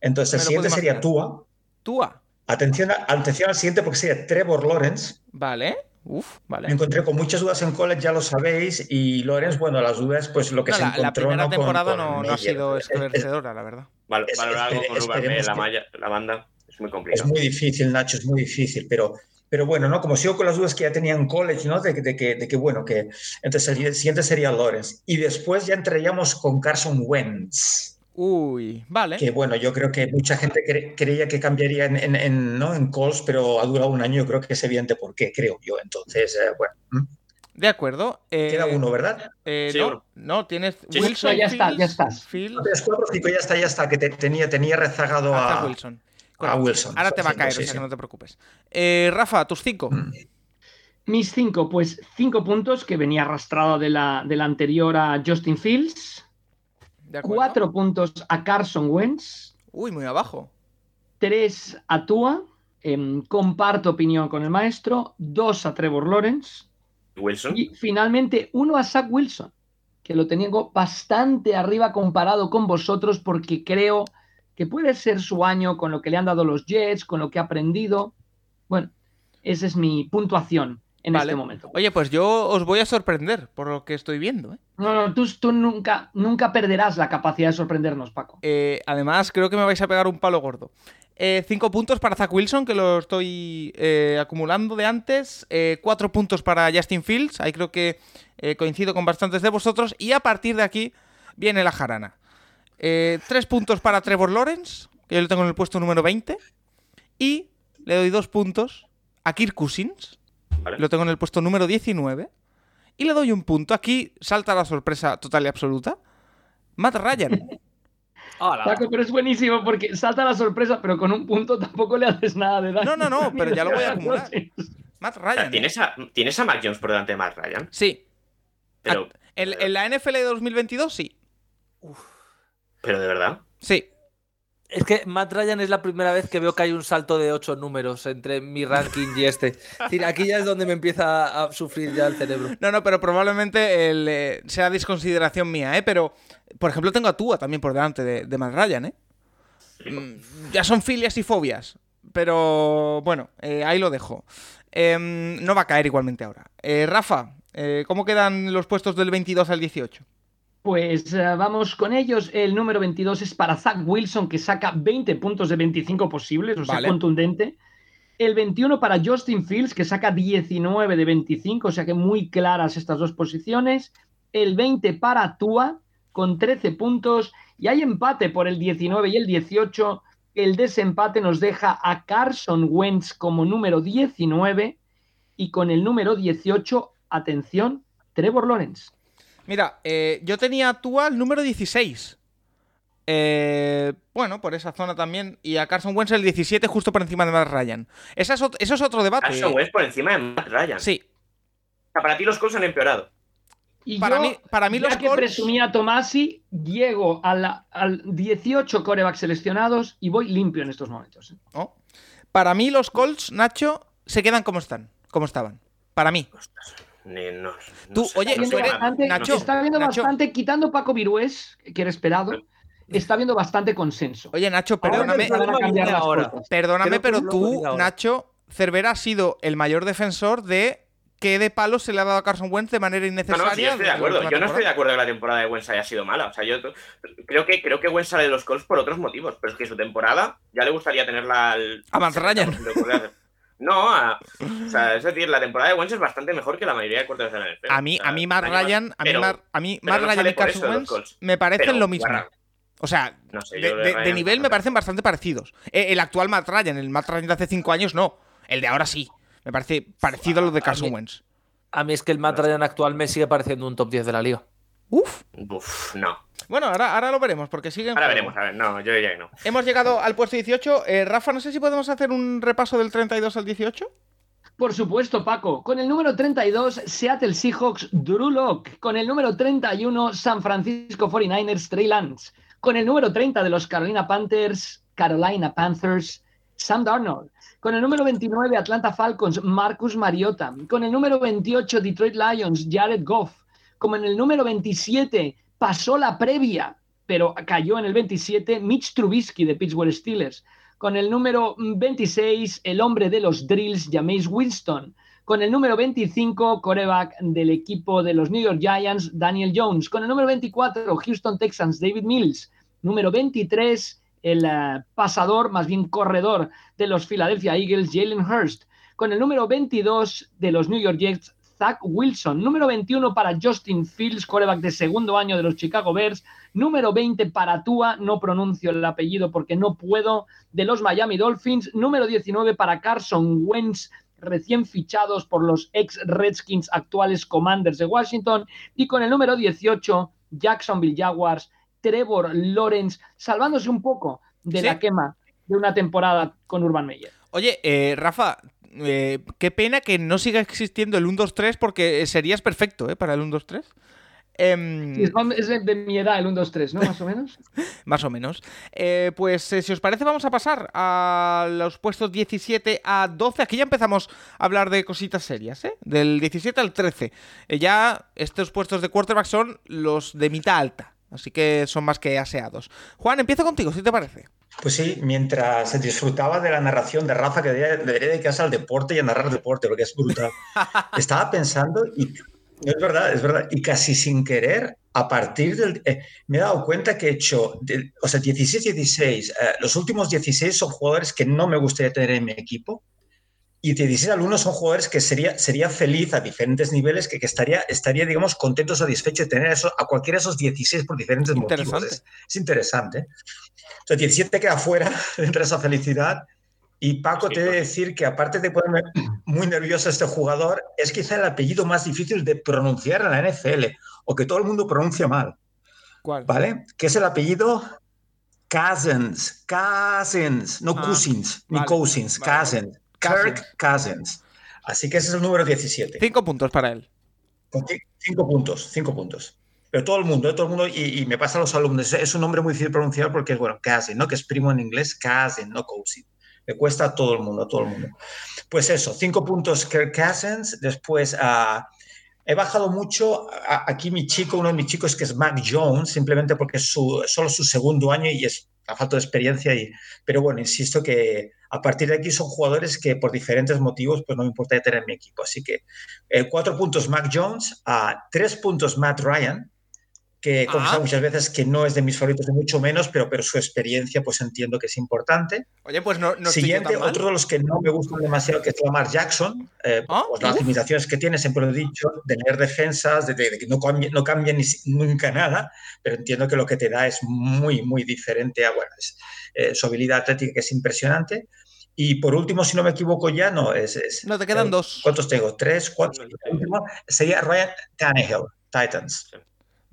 Entonces, el Me siguiente puedo sería. Tua. Tua. Atención, a- atención al siguiente porque sería Trevor Lawrence. Vale. Uf, Me vale. encontré con muchas dudas en college, ya lo sabéis, y Lawrence, bueno, las dudas, pues lo que No, se la, la encontró primera ¿no? con- temporada con no, no ha sido Es- es- esclarecedora, la verdad. Val- Es- valorar algo con esperemos la, malla- la banda es muy Es complicado. muy difícil, Nacho, es muy difícil, pero, pero bueno, ¿no? Como sigo con las dudas que ya tenía en college, ¿no? De, que- de que, de que, bueno, que entonces el siguiente sería Lawrence. Y después ya entraríamos con Carson Wentz, Uy, vale. que bueno, yo creo que mucha gente cre- creía que cambiaría en, en, en, ¿no? en Colts, pero ha durado un año, yo creo que es evidente por qué, creo yo. Entonces, eh, bueno. De acuerdo. eh, queda uno, ¿verdad? eh, Sí, no, uno. no, tienes Sí. Wilson. No, ya está, ya estás. Fields, Tres, cuatro, cinco, ya está, ya está, que te- tenía, tenía rezagado hasta a, Wilson. A Correcto. Wilson. Ahora te va a caer, sí, o sea que no te preocupes. Eh, Rafa, tus cinco. Mm. Mis cinco, pues cinco puntos que venía arrastrado de la, de la anterior a Justin Fields. Cuatro puntos a Carson Wentz. Uy, muy abajo. Tres a Tua. Em, comparto opinión con el maestro. Dos a Trevor Lawrence. Wilson. Y finalmente uno a Zach Wilson, que lo tengo bastante arriba comparado con vosotros porque creo que puede ser su año con lo que le han dado los Jets, con lo que ha aprendido. Bueno, esa es mi puntuación en Vale. este momento. Oye, pues yo os voy a sorprender por lo que estoy viendo. ¿eh? No, no, tú, tú nunca, nunca perderás la capacidad de sorprendernos, Paco. Eh, además, creo que me vais a pegar un palo gordo. Eh, cinco puntos para Zach Wilson, que lo estoy eh, acumulando de antes. Cuatro puntos para Justin Fields. Ahí creo que coincido con bastantes de vosotros. Y a partir de aquí viene la jarana. Eh, tres puntos para Trevor Lawrence, que yo lo tengo en el puesto número 20. Y le doy dos puntos a Kirk Cousins, Vale. lo tengo en el puesto número 19. Y le doy un punto. Aquí salta la sorpresa total y absoluta. Matt Ryan. Hola. Paco, pero es buenísimo porque salta la sorpresa, pero con un punto tampoco le haces nada de daño. No, no, no, pero ya lo voy a acumular. Matt Ryan. ¿eh? ¿Tienes, a, ¿Tienes a Mac Jones por delante de Matt Ryan? Sí. Pero, En, en la NFL de 2022, sí. Pero de verdad. Sí. Es que Matt Ryan es la primera vez que veo que hay un salto de ocho números entre mi ranking y este. Es decir, aquí ya es donde me empieza a sufrir ya el cerebro. No, no, pero probablemente el, eh, sea desconsideración mía, ¿eh? Pero, por ejemplo, tengo a Tua también por delante de, de Matt Ryan, ¿eh? Mm, Ya son filias y fobias. Pero, bueno, eh, ahí lo dejo. Em, no va a caer igualmente ahora. Eh, Rafa, eh, ¿cómo quedan los puestos del 22 al 18? Pues eh, vamos con ellos. El número 22 es para Zach Wilson, que saca 20 puntos de 25 posibles, o sea, Vale. contundente. El 21 para Justin Fields, que saca 19 de 25, o sea que muy claras estas dos posiciones. El 20 para Tua, con 13 puntos. Y hay empate por el 19 y el 18. El desempate nos deja a Carson Wentz como número 19. Y con el número 18, atención, Trevor Lawrence. Mira, eh, yo tenía a Tua el número 16. Eh, bueno, por esa zona también. Y a Carson Wentz el 17, justo por encima de Matt Ryan. Esa es eso es otro debate. Carson Wentz por encima de Matt Ryan. Sí, O sea, para ti los Colts han empeorado. Y Para yo, mí- para mí ya los que Colts- presumía Tomasi, llego a la- al 18 corebacks seleccionados y voy limpio en estos momentos. ¿eh? ¿no? Para mí los Colts, Nacho, se quedan como están, como estaban. Para mí. Ni- no- no Tú, sé. oye, tú eres- bastante, Nacho, está viendo Nacho. bastante, quitando Paco Virués, que era esperado, está viendo bastante consenso. Oye, Nacho, perdóname, ahora. perdóname, pero tú. Nacho, Cervera ha sido el mayor defensor de que de palo se le ha dado a Carson Wentz de manera No, innecesaria. no, sí, yo estoy de acuerdo. Yo no estoy de acuerdo que la temporada de Wentz haya sido mala. O sea, yo creo que, creo que Wentz sale de los Colts por otros motivos. Pero es que su temporada ya le gustaría tenerla al. A Matt Ryan. No, a- o sea, es decir, la temporada de Wentz es bastante mejor que la mayoría de quarterbacks de la NFL. A mí, O sea, a mí Matt Ryan, a mí, pero- Mar- a mí pero Matt no Ryan y Carson Wentz me parecen Pero lo mismo. Barra- O sea, No sé, de, nivel me parecen bastante parecidos. Eh, El actual Matt Ryan, el Matt Ryan de hace cinco años, no. El de ahora sí. Me parece parecido a lo de A Carson mí- Wentz. A mí es que el Matt Ryan actual me sigue pareciendo un top 10 de la liga. Uf. Uf, no. Bueno, ahora, ahora lo veremos, porque siguen. Ahora veremos, a ver. No, yo diría que no. Hemos llegado al puesto 18. Eh, Rafa, no sé si podemos hacer un repaso del 32 al 18. Por supuesto, Paco. Con el número 32, Seattle Seahawks, Drew Lock. Con el número 31, San Francisco 49ers, Trey Lance. Con el número 30 de los Carolina Panthers, Carolina Panthers, Sam Darnold. Con el número 29, Atlanta Falcons, Marcus Mariota. Con el número 28, Detroit Lions, Jared Goff. Como en el número 27, pasó la previa, pero cayó en el 27, Mitch Trubisky de Pittsburgh Steelers. Con el número 26, el hombre de los drills, Jameis Winston. Con el número 25, coreback del equipo de los New York Giants, Daniel Jones. Con el número 24, Houston Texans, David Mills. Número 23, el uh, pasador, más bien corredor de los Philadelphia Eagles, Jalen Hurst. Con el número 22 de los New York Jets, Zach Wilson. Número 21 para Justin Fields, coreback de segundo año de los Chicago Bears. Número 20 para Tua, no pronuncio el apellido porque no puedo, de los Miami Dolphins. Número 19 para Carson Wentz, recién fichados por los ex Redskins actuales Commanders de Washington. Y con el número 18, Jacksonville Jaguars, Trevor Lawrence, salvándose un poco de Sí. la quema de una temporada con Urban Meyer. Oye, eh, Rafa, eh, qué pena que no siga existiendo el 1-2-3 porque serías perfecto ¿eh? para el 1-2-3. Em, Sí, es es de, mi edad, el 1-2-3, ¿no? Más o menos. Más o menos. Eh, pues eh, si os parece vamos a pasar a los puestos 17 a 12. Aquí ya empezamos a hablar de cositas serias, ¿eh? Del 17 al 13. Eh, ya estos puestos de quarterback son los de mitad alta. Así que son más que aseados. Juan, empiezo contigo, si te parece. Pues sí, mientras se disfrutaba de la narración de Rafa, que debería, debería dedicarse al deporte y a narrar deporte, porque es brutal. Estaba pensando, y es verdad, es verdad, y casi sin querer, a partir del. eh, me he dado cuenta que he hecho, de- o sea, 16-16, eh, los últimos 16 son jugadores que no me gustaría tener en mi equipo. Y de 16 al 1 son jugadores que sería, sería feliz a diferentes niveles, que, que estaría, estaría, digamos, contento, satisfecho de tener eso, a cualquiera de esos 16 por diferentes motivos. Es, es interesante. O sea, 17 queda fuera entre esa felicidad. Y Paco, Sí, te he de decir que aparte de ponerme muy nervioso este jugador, es quizá el apellido más difícil de pronunciar en la NFL, o que todo el mundo pronuncia mal, ¿Cuál? ¿vale? Que es el apellido Cousins, Cousins, no Ah, Cousins, ni vale, Cousins, vale, Cousins, Cousins. Kirk Cousins. Así que ese es el número 17. Cinco puntos para él. Con cinco puntos, cinco puntos. Pero todo el mundo, ¿eh? todo el mundo, y, y me pasa a los alumnos, es un nombre muy difícil de pronunciar porque es, bueno, cousin, ¿no? Que es primo en inglés, cousin, no cousin. Le cuesta a todo el mundo, a todo el mundo. Pues eso, cinco puntos Kirk Cousins, después ah, he bajado mucho, a- aquí mi chico, uno de mis chicos que es Mac Jones, simplemente porque es su, solo su segundo año y es a falta de experiencia, y, pero bueno, insisto que a partir de aquí son jugadores que por diferentes motivos pues no me importa tener en mi equipo. Así que eh, cuatro puntos Mac Jones, a tres puntos Matt Ryan, que he Ah. muchas veces que no es de mis favoritos, de mucho menos, pero, pero su experiencia pues entiendo que es importante. Oye, pues no, no Siguiente, tan mal. otro de los que no me gustan demasiado, que es Lamar Jackson. eh, Ah, pues las limitaciones que tiene, siempre lo he dicho, de leer defensas, de, de- de que no cambia, no cambia ni, nunca nada, pero entiendo que lo que te da es muy, muy diferente a, bueno, es, eh, su habilidad atlética que es impresionante. Y por último, si no me equivoco ya, no, es... es- No, te quedan eh, dos. ¿Cuántos tengo? ¿Tres? ¿Cuatro? El último sería Ryan Tannehill, Titans,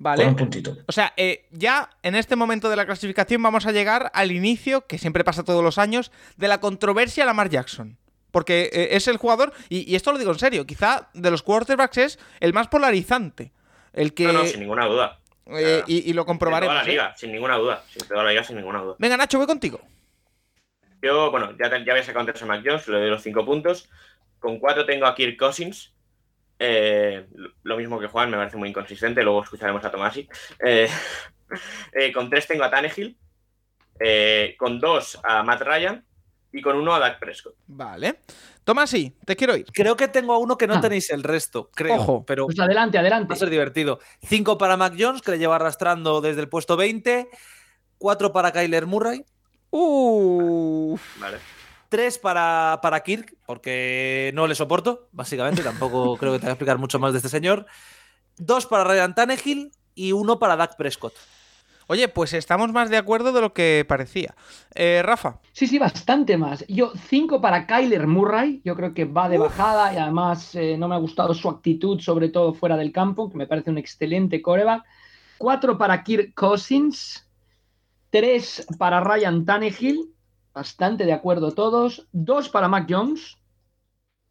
Vale. con un puntito. O sea, eh, ya en este momento de la clasificación vamos a llegar al inicio, que siempre pasa todos los años, de la controversia Lamar Jackson. Porque eh, es el jugador, y, y esto lo digo en serio, quizá de los quarterbacks es el más polarizante. El que. No, no, sin ninguna duda. eh, y, y lo comprobaremos. toda la liga, sin ninguna duda. Sin toda la liga, sin ninguna duda. Venga, Nacho, voy contigo. Yo, bueno, ya, ya había sacado antes a Mac Jones, le doy los cinco puntos. Con cuatro tengo a Kirk Cousins. Eh, lo- mismo que Juan, me parece muy inconsistente. Luego escucharemos a Tomasi. Eh, eh, con tres tengo a Tannehill. Eh, con dos a Matt Ryan. Y con uno a Dak Prescott. Vale. Tomás, sí, te quiero ir. Creo que tengo a uno que no Ah. tenéis el resto, creo. Ojo. Pero Pues adelante, adelante. va a ser divertido. Cinco para Mac Jones, que le lleva arrastrando desde el puesto 20. Cuatro para Kyler Murray. ¿vale? Tres para, para Kirk, porque no le soporto, básicamente. Tampoco creo que te voy a explicar mucho más de este señor. Dos para Ryan Tannehill y uno para Dak Prescott. Oye, pues estamos más de acuerdo de lo que parecía. Eh, Rafa. Sí, sí, bastante más. Yo, cinco para Kyler Murray. Yo creo que va de bajada y además eh, no me ha gustado su actitud, sobre todo fuera del campo, que me parece un excelente coreback. Cuatro para Kirk Cousins. Tres para Ryan Tannehill. Bastante de acuerdo todos. Dos para Mac Jones.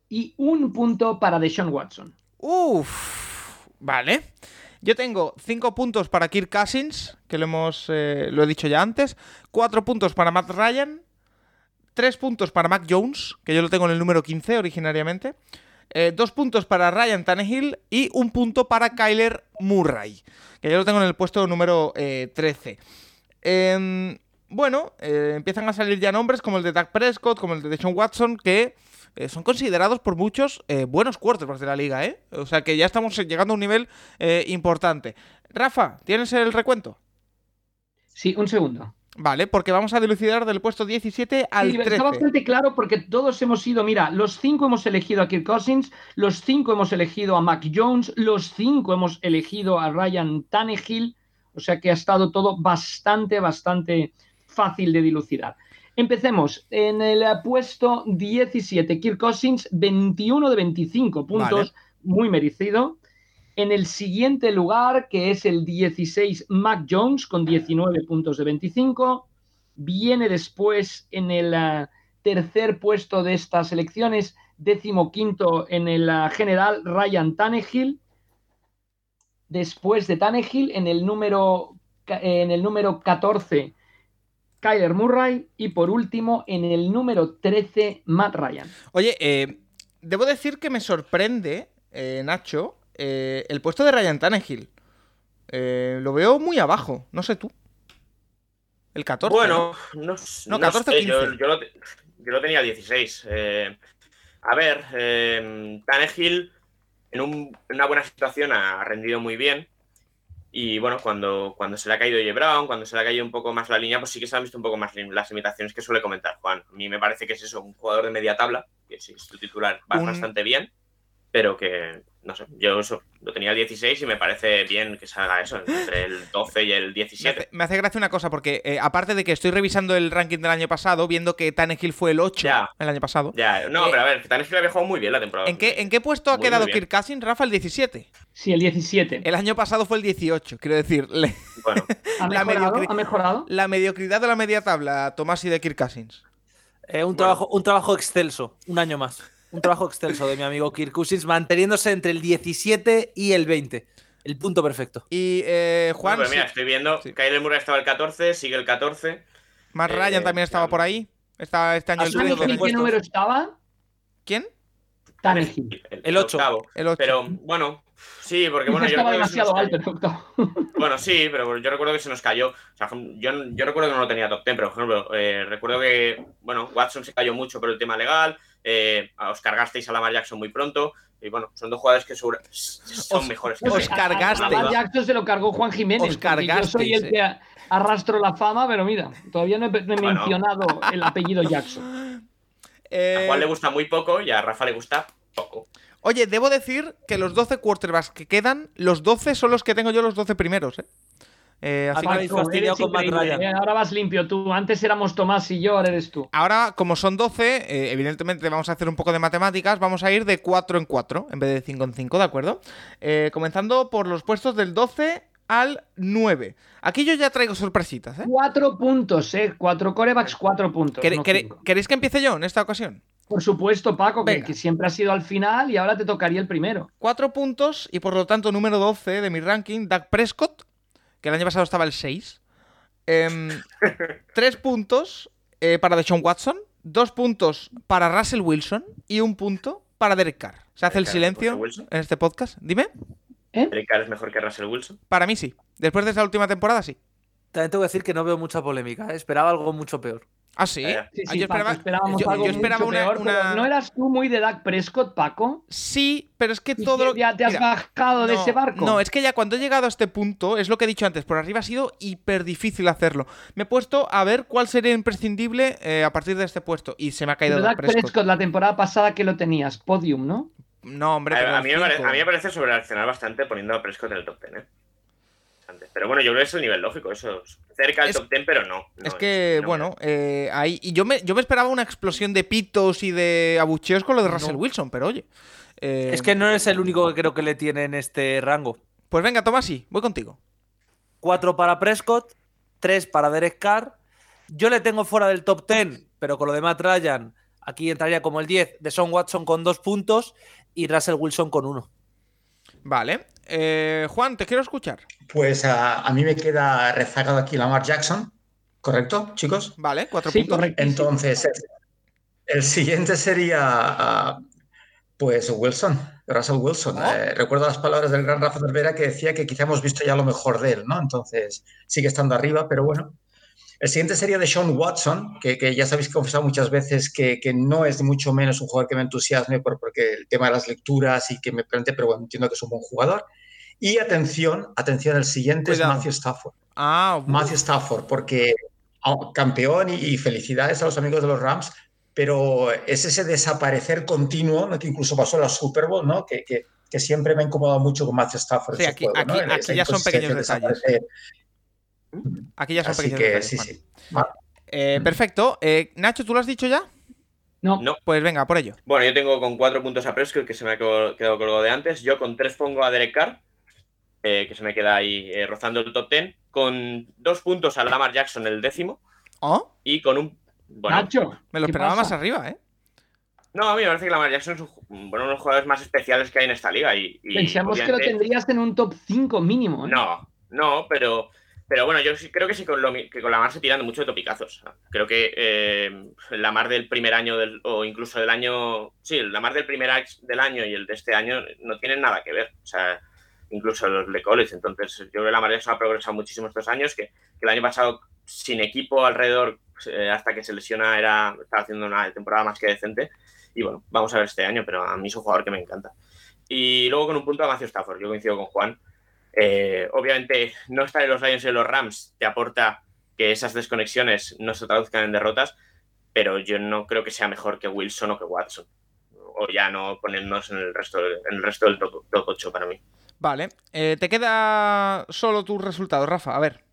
Y un punto para Deshaun Watson. Uf. Vale. Yo tengo 5 puntos para Kirk Cousins, que lo, hemos, eh, lo he dicho ya antes. 4 puntos para Matt Ryan. 3 puntos para Mac Jones, que yo lo tengo en el número 15 originariamente. 2 puntos para Ryan Tannehill y un punto para Kyler Murray, que yo lo tengo en el puesto número 13. Em, bueno, eh, empiezan a salir ya nombres como el de Doug Prescott, como el de Deshaun Watson, que eh, son considerados por muchos eh, buenos quarterbacks de la liga, ¿eh? O sea que ya estamos llegando a un nivel importante. Rafa, ¿tienes el recuento? Sí, un segundo. Vale, porque vamos a dilucidar del puesto 17 al sí, 13. Está bastante claro porque todos hemos ido, mira, los cinco hemos elegido a Kirk Cousins, los cinco hemos elegido a Mac Jones, los cinco hemos elegido a Ryan Tannehill, o sea que ha estado todo bastante, bastante fácil de dilucidar. Empecemos. En el puesto 17, Kirk Cousins, 21 de 25 puntos, muy merecido. En el siguiente lugar, que es el 16, Mac Jones, con 19 puntos de 25. Viene después en el uh, tercer puesto de estas elecciones, décimo quinto en el uh, general, Ryan Tannehill. Después de Tannehill, en el número, en el número 14, Kyler Murray y por último en el número 13 Matt Ryan. Oye, eh, debo decir que me sorprende, eh, Nacho, eh, el puesto de Ryan Tannehill. lo veo muy abajo, no sé tú. El 14. Bueno, no, no 14 15. Yo, yo, lo, yo, lo, tenía 16. a ver, Tannehill en, un, en una buena situación ha rendido muy bien. Y bueno, cuando, cuando se le ha caído J. Brown, cuando se le ha caído un poco más la línea, pues sí que se han visto un poco más las limitaciones que suele comentar Juan. A mí me parece que es eso, un jugador de media tabla, que sí, su titular va bastante bien, pero que, no sé, yo eso lo tenía el 16 y me parece bien que salga eso, entre el 12 y el 17. Me hace, gracia una cosa, porque eh, aparte de que estoy revisando el ranking del año pasado, viendo que Tannehill fue el 8 el año pasado. Ya, no, eh, pero a ver, Tannehill había jugado muy bien la temporada. ¿En qué, ¿en qué puesto ha quedado Kirk Cousins, Rafa? El 17. Sí, el 17. El año pasado fue el 18, quiero decir. Bueno, ¿Ha, la mejorado, ¿Ha mejorado? La mediocridad de la media tabla, Tomás y de Kirk Cousins. Eh, un, trabajo, un trabajo excelso, un año más. Un trabajo extenso de mi amigo Kirk Cousins, manteniéndose entre el 17 y el 20. El punto perfecto. Y eh, Juan. Bueno, mira, estoy viendo. Sí. Kyler Murray estaba el 14, sigue el 14. Matt Ryan Eh, también estaba por ahí. Estaba este año Ha el subido trío de- dos ¿Qué número estaba? ¿Quién? Tannehill. El ocho. octavo. El 8. Pero bueno, sí, porque bueno, yo estaba demasiado alto el octavo. Bueno, sí, pero yo recuerdo que se nos cayó. O sea, yo, yo recuerdo que no lo tenía top 10, pero por ejemplo, eh, recuerdo que, bueno, Watson se cayó mucho por el tema legal. Eh, os cargasteis a Lamar Jackson muy pronto. Y bueno, son dos jugadores que seguro- son Os- mejores. que os Lamar. cargasteis. A Jackson se lo cargó Juan Jiménez. Os Yo soy el que a- arrastro la fama, pero mira, todavía no he, no he Bueno. mencionado el apellido Jackson. Eh, A Juan le gusta muy poco y a Rafa le gusta poco. Oye, debo decir que los 12 quarterbacks que quedan, los 12 son los que tengo yo los 12 primeros, ¿eh? Eh, así Ah, que fastidiado con Matt Ryan. ¿eh? Ahora vas limpio tú. Antes éramos Tomás y yo, ahora eres tú. ahora, como son 12, eh, evidentemente vamos a hacer un poco de matemáticas. Vamos a ir de 4 en 4 en vez de 5 en 5, ¿de acuerdo? Eh, comenzando por los puestos del 12 al 9. Aquí yo ya traigo sorpresitas, ¿eh? Cuatro puntos, ¿eh? Cuatro corebacks, cuatro puntos. ¿Quere- no quere-. ¿Queréis que empiece yo en esta ocasión? Por supuesto, Paco, que, que siempre ha sido al final y ahora te tocaría el primero. 4 puntos y por lo tanto número 12 de mi ranking, Doug Prescott, que el año pasado estaba el 6. 3 puntos eh, para Deshaun Watson, 2 puntos para Russell Wilson y un punto para Derek Carr. ¿Se hace el silencio en este podcast? Dime. Derek Carr es mejor que Russell Wilson. Para mí sí. Después de esta última temporada sí. También tengo que decir que no veo mucha polémica. ¿eh? Esperaba algo mucho peor. Ah, sí. Eh, Sí, sí, yo Paco, esperaba, esperábamos yo- algo yo esperaba mucho una- peor, pero ¿No eras tú muy de Dak Prescott, Paco? Sí, pero es que ¿Y todo ya te has Mira, bajado de ese barco? No, es que ya cuando he llegado a este punto, es lo que he dicho antes, por arriba ha sido hiper difícil hacerlo. Me he puesto a ver cuál sería imprescindible eh, a partir de este puesto y se me ha caído Pero Dak Dak Prescott. Prescott. la temporada pasada que lo tenías, podium, ¿no? No, hombre, A, pero a mí me parece, a mí me parece sobrereaccionar bastante poniendo a Prescott en el top 10. ¿eh? Bastante. Pero bueno, yo creo que es el nivel lógico. Eso es cerca del Es- top 10, pero no. no Es que, no, bueno, eh, ahí. Y yo me, yo me esperaba una explosión de pitos y de abucheos con lo de Russell Wilson, pero oye. eh, Es que no eres el único que creo que le tiene en este rango. Pues venga, Tomasi, voy contigo. 4 para Prescott, 3 para Derek Carr. Yo le tengo fuera del top 10, pero con lo de Matt Ryan, aquí entraría como el 10 de Son Watson con 2 puntos y Russell Wilson con 1. Vale. Eh, Juan, te quiero escuchar. Pues a, a mí me queda rezagado aquí Lamar Jackson, ¿correcto, chicos? Vale, cuatro Sí, puntos. correcto. Entonces, el, el siguiente sería, pues, Wilson, Russell Wilson. Oh. Eh, recuerdo las palabras del gran Rafa Cervera que decía que quizá hemos visto ya lo mejor de él, ¿no? Entonces, sigue estando arriba, pero bueno. El siguiente sería de Sean Watson, que, que ya sabéis que he confesado muchas veces que, que no es mucho menos un jugador que me entusiasme por, porque el tema de las lecturas y que me plantee, pero bueno, entiendo que es un buen jugador. Y atención, atención, el siguiente Cuidado. es Matthew Stafford. Ah, Matthew Stafford, porque ah, campeón y, y felicidades a los amigos de los Rams, pero es ese desaparecer continuo, ¿no? que incluso pasó en la Super Bowl, ¿no? que, que, que siempre me ha incomodado mucho con Matthew Stafford. Sí, aquí- juego, ¿no? aquí- Esa aquí ya son pequeños detalles. aquí ya son Así pequeños que detalles, sí, sí. Eh, perfecto. Eh, Nacho, ¿tú lo has dicho ya? No, No. Pues venga, por ello. Bueno, yo tengo con cuatro puntos a Prescott, que se me ha quedado quedado colgado de antes. Yo con tres pongo a Derek Carr, eh, que se me queda ahí eh, rozando el top ten. Con dos puntos a Lamar Jackson, el décimo. Oh, Y con un. Bueno, Nacho. me lo ¿qué esperaba pasa? más arriba, ¿eh? no, a mí me parece que Lamar Jackson es un bueno, uno de los jugadores más especiales que hay en esta liga. Y, y Pensamos que lo tendrías en un top 5 mínimo. ¿eh? No, no, pero, pero bueno, yo sí, creo que sí con, lo, que con Lamar se tiran mucho de topicazos. Creo que eh, Lamar del primer año del- o incluso del año. Sí, Lamar del primer del año y el de este año no tienen nada que ver. O sea, incluso los de college. Entonces, yo creo que Lamar Jackson ha progresado muchísimo estos años. Que, que el año pasado, sin equipo alrededor, eh, hasta que se lesiona, era, estaba haciendo una temporada más que decente. Y bueno, vamos a ver este año, pero a mí es un jugador que me encanta. Y luego con un punto a Matthew Stafford. Yo coincido con Juan. Eh, obviamente, no estar en los Lions y en los Rams te aporta que esas desconexiones no se traduzcan en derrotas, pero yo no creo que sea mejor que Wilson o que Watson. O ya no ponernos en el resto, en el resto del top, top 8 para mí. Vale. Eh, te queda solo tus resultados, Rafa. A ver.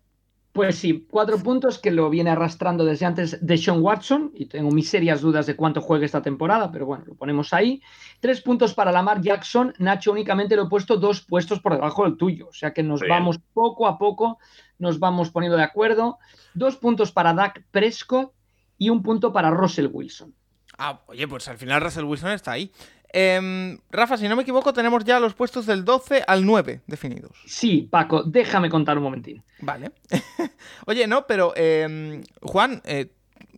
Pues sí, cuatro puntos que lo viene arrastrando desde antes de Sean Watson y tengo mis serias dudas de cuánto juegue esta temporada, pero bueno, lo ponemos ahí. Tres puntos para Lamar Jackson. Nacho, únicamente lo he puesto dos puestos por debajo del tuyo, o sea que nos bien. vamos poco a poco, nos vamos poniendo de acuerdo. Dos puntos para Dak Prescott y un punto para Russell Wilson. Ah, oye, pues al final Russell Wilson está ahí. Em, Rafa, si no me equivoco, tenemos ya los puestos del 12 al 9 definidos. Sí, Paco, déjame contar un momentín. Vale. Oye, no, pero em, Juan, eh,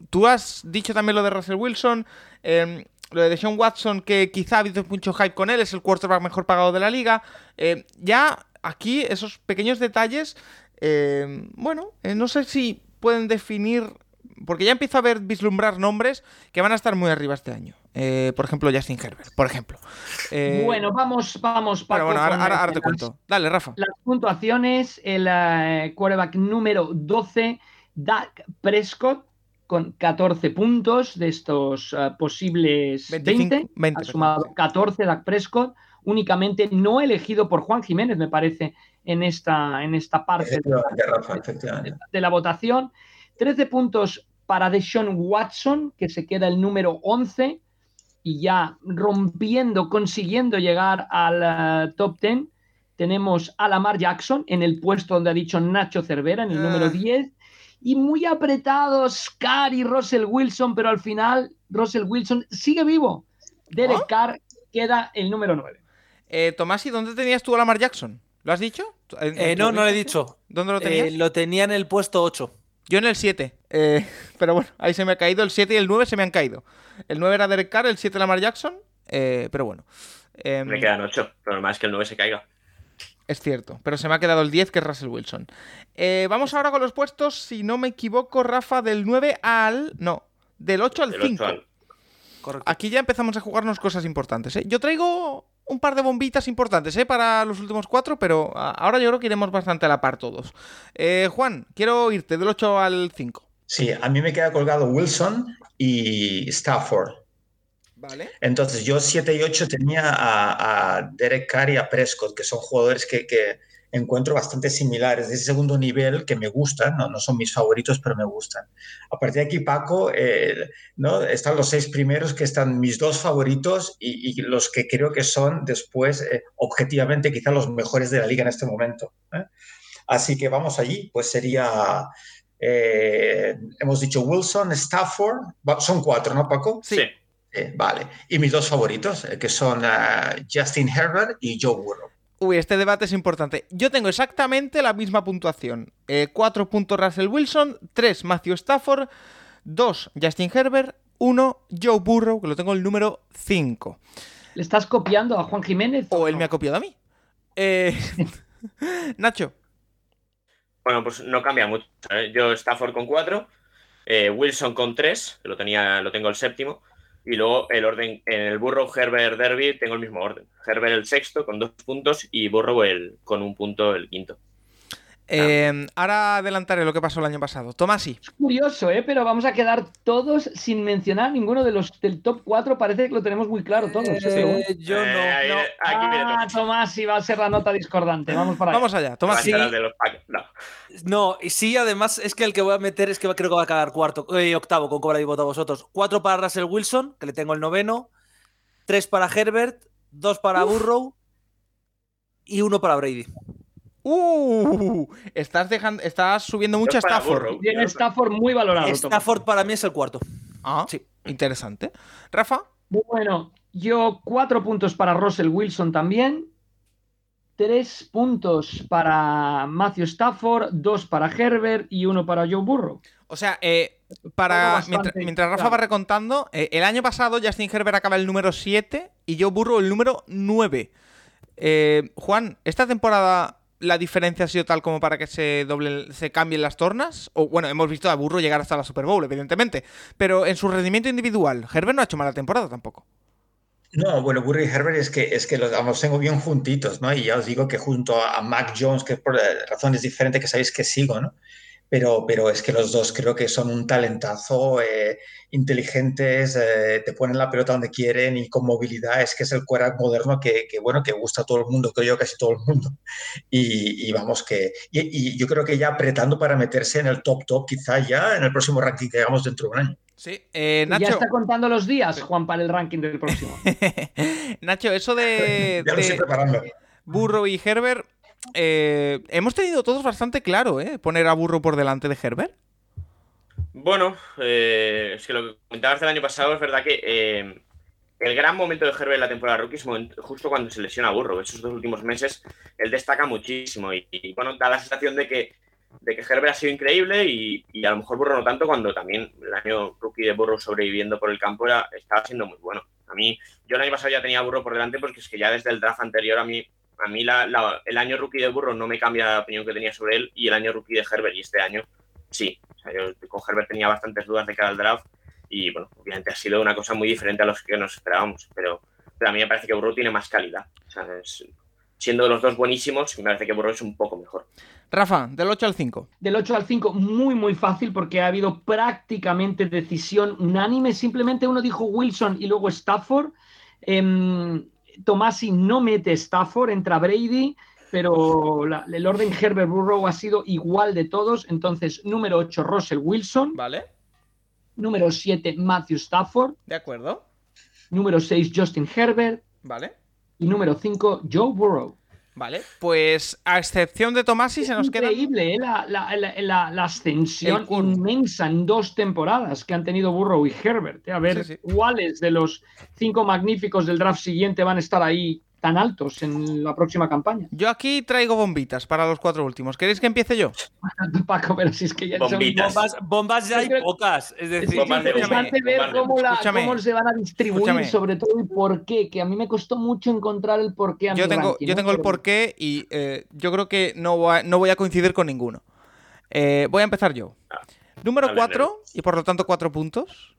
tú has dicho también lo de Russell Wilson, em, lo de Sean Watson, que quizá ha habido mucho hype con él, es el quarterback mejor pagado de la liga. Em, ya aquí esos pequeños detalles, bueno, eh, no sé si pueden definir, porque ya empiezo a ver vislumbrar nombres que van a estar muy arriba este año. Eh, por ejemplo, Justin Herbert, por ejemplo. Eh, bueno, vamos, vamos, Paco. bueno, bueno, ahora, ahora- las- ahora te cuento. Dale, Rafa. Las puntuaciones, el eh, quarterback número 12, Dak Prescott, con 14 puntos de estos posibles 25, 20. 20, ha sumado perdón. 14 Dak Prescott, únicamente no elegido por Juan Jiménez, me parece, en esta, en esta parte de Rafa, de la votación. 13 puntos para Deshaun Watson, que se queda el número 11 y ya rompiendo, consiguiendo llegar al eh, top 10. Tenemos a Lamar Jackson en el puesto donde ha dicho Nacho Cervera, en el Ah. número 10. Y muy apretados Carr y Russell Wilson, pero al final Russell Wilson sigue vivo. Derek ¿Ah? Carr queda el número 9. Eh, Tomás, ¿y dónde tenías tú a Lamar Jackson? ¿Lo has dicho? ¿En- Eh, no, no lo he dicho. ¿Dónde lo Eh, tenías? lo tenía en el puesto 8. Yo en el 7. Eh, pero bueno, ahí se me ha caído. El 7 y el 9 se me han caído. El 9 era Derek Carr, el 7 Lamar Jackson. eh, pero bueno. Em, Me quedan 8, pero normal es que el 9 se caiga. Es cierto, pero se me ha quedado el 10, que es Russell Wilson. Eh, vamos ahora con los puestos, si no me equivoco, Rafa, del 9 al... No, del 8 al Del 5. 8 al- Correcto. Aquí ya empezamos a jugarnos cosas importantes. ¿eh? Yo traigo un par de bombitas importantes ¿eh? para los últimos cuatro, pero ahora yo creo que iremos bastante a la par todos. Eh, Juan, quiero irte del 8 al 5. Sí, a mí me queda colgado Wilson y Stafford. Vale. Entonces, yo 7 y 8 tenía a, a Derek Carr y a Prescott, que son jugadores que, que encuentro bastante similares, de ese segundo nivel que me gustan, no, no son mis favoritos, pero me gustan. A partir de aquí, Paco, eh, ¿no? están los seis primeros que están mis dos favoritos y, y los que creo que son después, eh, objetivamente, quizá los mejores de la liga en este momento. ¿eh? Así que vamos allí, pues sería, eh, hemos dicho Wilson, Stafford, son cuatro, ¿no, Paco? Sí. Eh, vale. Y mis dos favoritos, eh, que son Justin Herbert y Joe Burrow. Uy, este debate es importante. Yo tengo exactamente la misma puntuación. 4 eh, puntos Russell Wilson, 3 Matthew Stafford, 2 Justin Herbert, 1 Joe Burrow, que lo tengo el número 5. ¿Le estás copiando a Juan Jiménez? O, él me ha copiado a mí. Eh, Nacho. Bueno, pues no cambia mucho. ¿eh? Yo Stafford con 4, Wilson con 3, lo, tenía, lo tengo el séptimo. Y luego el orden, en el Burrow Herbert Derby tengo el mismo orden. Herbert el sexto con dos puntos y Burrow el, con un punto el quinto. Eh, ahora adelantaré lo que pasó el año pasado. Tomasi. Es curioso, ¿eh? pero vamos a quedar todos sin mencionar ninguno de los del top 4. Parece que lo tenemos muy claro todos. ¿eh? Eh, yo no. no. ah, Tomasi va a ser la nota discordante. Vamos para allá. Vamos allá. Tomasi. No. no, y sí, además es que el que voy a meter es que creo que va a quedar cuarto, eh, octavo, con cobra y voto a vosotros. Cuatro para Russell Wilson, que le tengo el noveno. Tres para Herbert. Dos para Burrow. Y uno para Brady. Uh, estás dejando, estás subiendo mucho a Stafford. Tiene Stafford muy valorado. Stafford para mí es el cuarto. Ah, sí, interesante. Rafa. Bueno, yo cuatro puntos para Russell Wilson también. Tres puntos para Matthew Stafford, dos para Herbert y uno para Joe Burrow. O sea, eh, para mientras, Rafa va recontando, eh, el año pasado Justin Herbert acaba el número 7 y Joe Burrow el número 9. Eh, Juan, esta temporada la diferencia ha sido tal como para que se doblen, se cambien las tornas? O bueno, hemos visto a Burro llegar hasta la Super Bowl, evidentemente. Pero en su rendimiento individual, Herbert no ha hecho mala temporada tampoco. No, bueno, Burro y Herbert es que, es que los ambos tengo bien juntitos, ¿no? Y ya os digo que junto a Mac Jones, que por razones diferentes que sabéis que sigo, ¿no? Pero, pero es que los dos creo que son un talentazo, eh, inteligentes, eh, te ponen la pelota donde quieren y con movilidad, es que es el quarterback moderno que, que, bueno, que gusta a todo el mundo, creo yo, casi todo el mundo. Y, y vamos que, y, y, yo creo que ya apretando para meterse en el top top, quizá ya en el próximo ranking que hagamos dentro de un año. Sí, eh, Nacho. Ya está contando los días, Juan, para el ranking del próximo. Nacho, eso de, ya lo estoy preparando. Burro y Herbert, eh, hemos tenido todos bastante claro, ¿eh? Poner a Burro por delante de Herbert. Bueno, eh, es que lo que comentabas del año pasado es verdad que eh, el gran momento de Herbert en la temporada rookie es justo cuando se lesiona a Burro. Esos dos últimos meses él destaca muchísimo y, bueno, da la sensación de que, de que Herbert ha sido increíble y, a lo mejor Burro no tanto cuando también el año rookie de Burro sobreviviendo por el campo estaba siendo muy bueno. A mí, yo el año pasado ya tenía Burro por delante porque es que ya desde el draft anterior a mí a mí el año rookie de Burro no me cambia la opinión que tenía sobre él y el año rookie de Herbert y este año sí. O sea, yo con Herbert tenía bastantes dudas de cara al draft y bueno, obviamente ha sido una cosa muy diferente a los que nos esperábamos, pero, a mí me parece que Burro tiene más calidad. O sea, siendo los dos buenísimos, me parece que Burro es un poco mejor. Rafa, del 8 al 5. Del 8 al 5, muy, muy fácil porque ha habido prácticamente decisión unánime. Simplemente uno dijo Wilson y luego Stafford. Eh, Tomasi no mete Stafford, entra Brady, pero el orden Herbert Burrow ha sido igual de todos. Entonces, número 8, Russell Wilson. Vale. Número 7, Matthew Stafford. De acuerdo. Número 6, Justin Herbert. Vale. Y número 5, Joe Burrow. Vale, pues a excepción de Tomasi se nos queda. Increíble ¿eh? la, la, la, ascensión inmensa en dos temporadas que han tenido Burrow y Herbert. ¿eh? A ver cuáles de los cinco magníficos del draft siguiente van a estar ahí tan altos en la próxima campaña. Yo aquí traigo bombitas para los cuatro últimos. ¿Queréis que empiece yo? Paco, pero si es que ya bombitas. Son bombas, bombas ya hay pocas. Es decir, es interesante ver cómo, cómo, se van a distribuir, sobre todo y por qué, que a mí me costó mucho encontrar el por qué. yo tengo, yo tengo el por qué y eh, yo creo que no voy, a, no voy a coincidir con ninguno. Eh, voy a empezar yo. Ah, Número 4, y por lo tanto 4 puntos.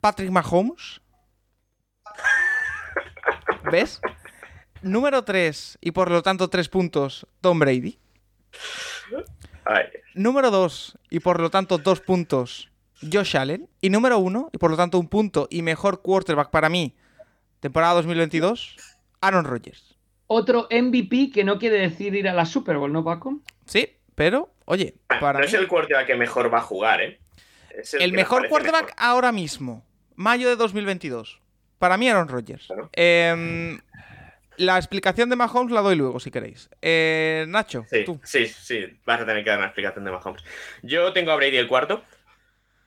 Patrick Mahomes. ¿Ves? Número 3, y por lo tanto 3 puntos, Tom Brady. Número 2, y por lo tanto 2 puntos, Josh Allen. Y número 1, y por lo tanto un punto y mejor quarterback para mí, temporada 2022, Aaron Rodgers. Otro MVP que no quiere decir ir a la Super Bowl, ¿no, Paco? Sí, pero, oye, para. No es el quarterback que mejor va a jugar, ¿eh? el, mejor quarterback ahora mismo, mayo de 2022. Para mí, Aaron Rodgers. Eh, la explicación de Mahomes la doy luego, si queréis. Eh, Nacho, sí, tú. Sí, sí, vas a tener que dar una explicación de Mahomes. Yo tengo a Brady el cuarto,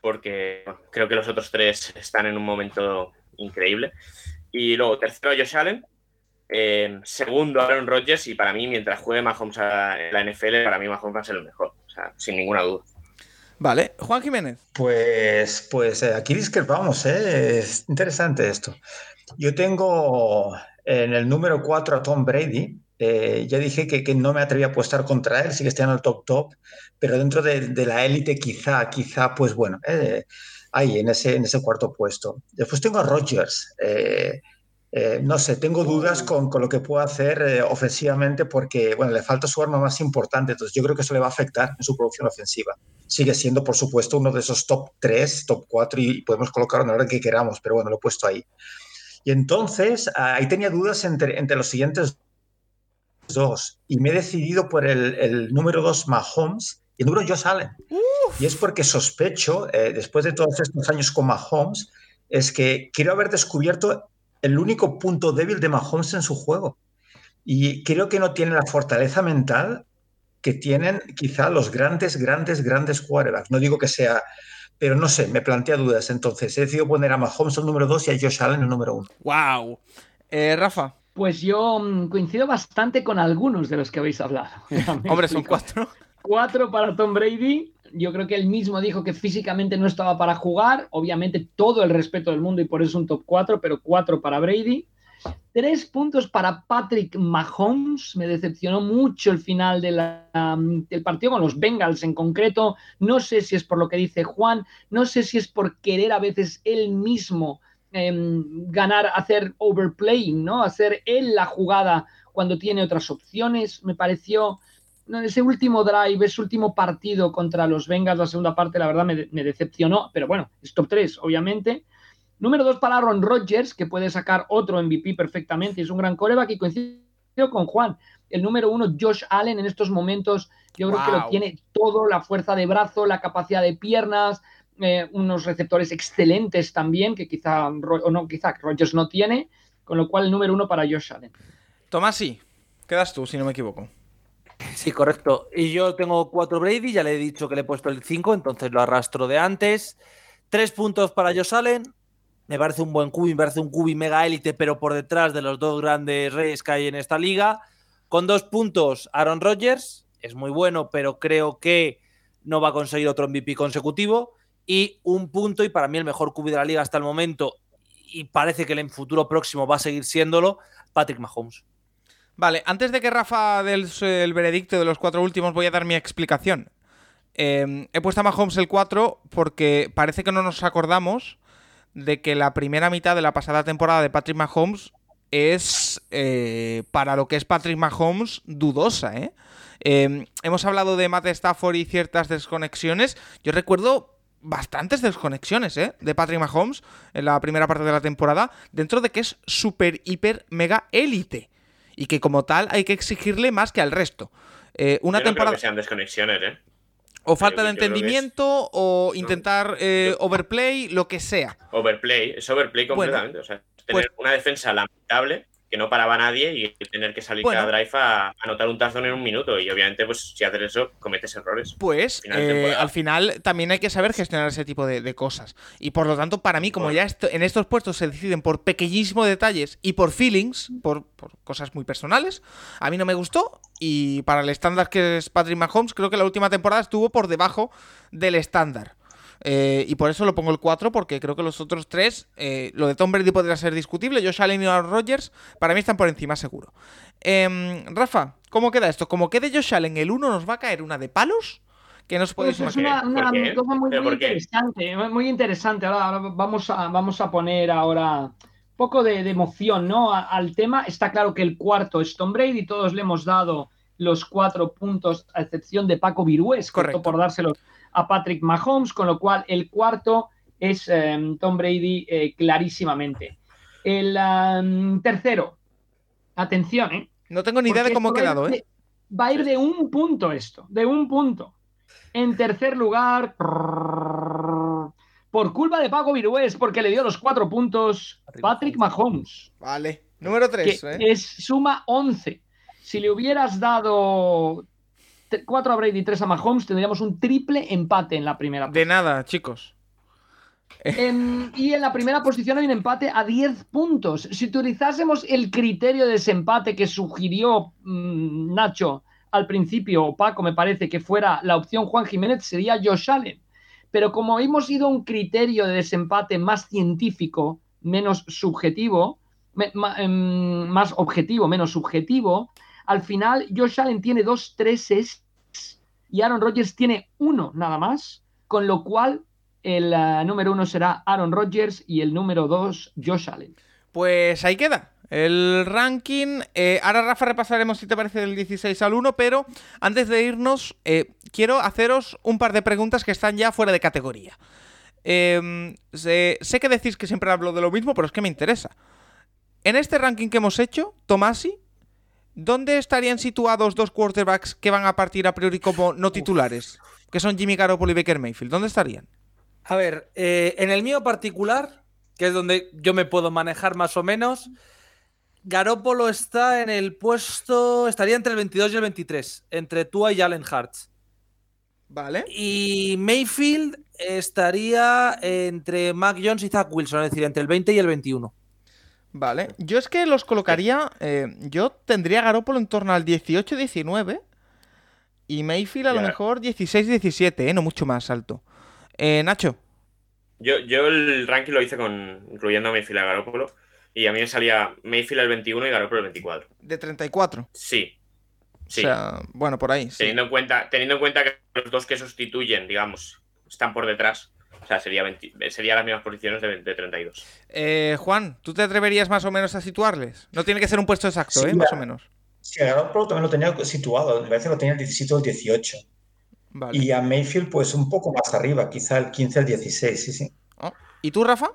porque creo que los otros tres están en un momento increíble. Y luego, tercero, Josh Allen. Eh, segundo, Aaron Rodgers. Y para mí, mientras juegue Mahomes en la NFL, para mí Mahomes va a ser el mejor. O sea, sin ninguna duda. Vale, Juan Jiménez. Pues, pues eh, aquí discrepamos, ¿eh? es interesante esto. Yo tengo en el número 4 a Tom Brady. Eh, ya dije que, que, no me atrevía a apostar contra él, sí que está en el top top, pero dentro de, de la élite quizá, quizá, pues bueno, eh, ahí en ese, en ese cuarto puesto. Después tengo a Rodgers. Eh, eh, no sé, tengo dudas con, con lo que puede hacer eh, ofensivamente porque, bueno, le falta su arma más importante, entonces yo creo que eso le va a afectar en su producción ofensiva. Sigue siendo, por supuesto, uno de esos top 3, top 4 y, podemos colocarlo en la orden que queramos, pero bueno, lo he puesto ahí. Y entonces, ahí tenía dudas entre, entre los siguientes dos y me he decidido por el, el número 2, Mahomes, y el número Josh Allen. Uf. Y es porque sospecho, eh, después de todos estos años con Mahomes, es que quiero haber descubierto el único punto débil de Mahomes en su juego. Y creo que no tiene la fortaleza mental que tienen quizá los grandes, grandes, grandes quarterbacks. No digo que sea, pero no sé, me plantea dudas. Entonces he decidido poner a Mahomes el número 2 y a Josh Allen el número 1. ¡Wow! Eh, Rafa. Pues yo mm, coincido bastante con algunos de los que habéis hablado. Hombre, son cuatro. Cuatro para Tom Brady. Yo creo que él mismo dijo que físicamente no estaba para jugar. Obviamente, todo el respeto del mundo y por eso es un top 4, pero cuatro para Brady. Tres puntos para Patrick Mahomes. Me decepcionó mucho el final um, del partido con los Bengals en concreto. No sé si es por lo que dice Juan, no sé si es por querer a veces él mismo eh, ganar, hacer overplaying, ¿no? Hacer él la jugada cuando tiene otras opciones. Me pareció ese último drive, ese último partido contra los Bengals, la segunda parte, la verdad me, me decepcionó, pero bueno, es top 3, obviamente. Número 2 para Aaron Rodgers, que puede sacar otro MVP perfectamente, es un gran coreback y coincido con Juan. El número 1, Josh Allen, en estos momentos, yo creo que lo tiene todo, la fuerza de brazo, la capacidad de piernas, eh, unos receptores excelentes también, que quizá, o no, quizá Rodgers no tiene, con lo cual el número 1 para Josh Allen. Tomás, sí, quedas tú, si no me equivoco. Sí, correcto. Y yo tengo cuatro Brady, ya le he dicho que le he puesto el 5, entonces lo arrastro de antes. Tres puntos para Josh Allen. Me parece un buen cubi, me parece un cubi mega élite, pero por detrás de los dos grandes reyes que hay en esta liga. Con dos puntos, Aaron Rodgers. Es muy bueno, pero creo que no va a conseguir otro MVP consecutivo. Y un punto, y para mí el mejor cubi de la liga hasta el momento, y parece que en el futuro próximo va a seguir siéndolo, Patrick Mahomes. Vale, antes de que Rafa dé el, veredicto de los cuatro últimos, voy a dar mi explicación. Eh, he puesto a Mahomes el 4 porque parece que no nos acordamos de que la primera mitad de la pasada temporada de Patrick Mahomes es, eh, para lo que es Patrick Mahomes, dudosa. ¿eh? hemos hablado de Matt Stafford y ciertas desconexiones. Yo recuerdo bastantes desconexiones ¿eh? de Patrick Mahomes en la primera parte de la temporada, dentro de que es súper, hiper, mega élite y que como tal hay que exigirle más que al resto. Eh, una yo no temporada. Creo que sean desconexiones, ¿eh? O falta de entendimiento, es... o intentar eh, overplay, lo que sea. Overplay, es overplay completamente. Bueno, o sea, tener pues... una defensa lamentable que no paraba nadie y tener que salir bueno, cada drive a anotar un tazón en un minuto. Y obviamente, pues si haces eso, cometes errores. Pues final eh, al final también hay que saber gestionar ese tipo de, de cosas. Y por lo tanto, para mí, como bueno. ya en estos puestos se deciden por pequeñísimo detalles y por feelings, por, por, cosas muy personales, a mí no me gustó. Y para el estándar que es Patrick Mahomes, creo que la última temporada estuvo por debajo del estándar. Eh, y por eso lo pongo el 4, porque creo que los otros tres, eh, lo de Tom Brady podría ser discutible. Josh Allen y Aaron Rodgers, para mí están por encima, seguro. Eh, Rafa, ¿cómo queda esto? Como quede Josh Allen el 1, ¿nos va a caer una de palos? Que nos podéis pues es una, una cosa muy, muy interesante, muy interesante. Ahora, ahora, vamos, a, vamos a poner ahora un poco de, de emoción ¿no? A, al tema. Está claro que el cuarto es Tom Brady, todos le hemos dado los cuatro puntos, a excepción de Paco Virués, correcto por dárselos a Patrick Mahomes, con lo cual el cuarto es eh, Tom Brady eh, clarísimamente. El um, tercero, atención, ¿eh? No tengo ni idea de cómo ha quedado, ¿eh? Va a ir de un punto esto, de un punto. En tercer lugar, por culpa de Paco Virués, porque le dio los cuatro puntos Patrick Mahomes. Vale, número tres. ¿eh? Es suma 11. Si le hubieras dado 4 a Brady y 3 a Mahomes, tendríamos un triple empate en la primera. De nada, chicos. En- y en la primera posición hay un empate a 10 puntos. Si utilizásemos el criterio de desempate que sugirió mm, Nacho al principio, o Paco me parece que fuera la opción Juan Jiménez, sería Josh Allen. Pero como hemos ido a un criterio de desempate más científico, menos subjetivo, me- ma- em, más objetivo, menos subjetivo, al final Josh Allen tiene dos treses y Aaron Rodgers tiene uno nada más, con lo cual el eh, número uno será Aaron Rodgers y el número dos Josh Allen. Pues ahí queda. El ranking. eh, ahora, Rafa, repasaremos si te parece del 16 al 1, pero antes de irnos, eh, quiero haceros un par de preguntas que están ya fuera de categoría. Eh, sé, sé que decís que siempre hablo de lo mismo, pero es que me interesa. En este ranking que hemos hecho, Tomasi, ¿dónde estarían situados dos quarterbacks que van a partir a priori como no titulares? Que son Jimmy Garoppolo y Baker Mayfield. ¿Dónde estarían? A ver, eh, en el mío particular, que es donde yo me puedo manejar más o menos, Garópolo está en el puesto, estaría entre el 22 y el 23, entre Tua y Allen Hartz. Vale. Y Mayfield estaría entre Mac Jones y Zach Wilson, es decir, entre el 20 y el 21. Vale. Yo es que los colocaría. eh, yo tendría Garópolo en torno al 18-19. Y Mayfield a lo mejor 16-17, ¿eh? No mucho más alto. Eh, Nacho. Yo, yo el ranking lo hice con incluyendo a Mayfield a Garoppolo. Y a mí me salía Mayfield el 21 y Garoppolo el 24. De 34. Sí. Sí. O sea, bueno, por ahí. sí. teniendo, en cuenta, teniendo en cuenta que los dos que sustituyen, digamos, están por detrás. O sea, sería, 20 sería las mismas posiciones de, de 32. Eh, Juan, ¿tú te atreverías más o menos a situarles? No tiene que ser un puesto exacto, Sí, ¿eh? Más o menos. Sí, a Garoppolo también lo tenía situado, me parece que lo tenía el 17 o el 18. Vale. Y a Mayfield, pues un poco más arriba, quizá el 15 al 16, sí, sí. Oh, ¿Y tú, Rafa?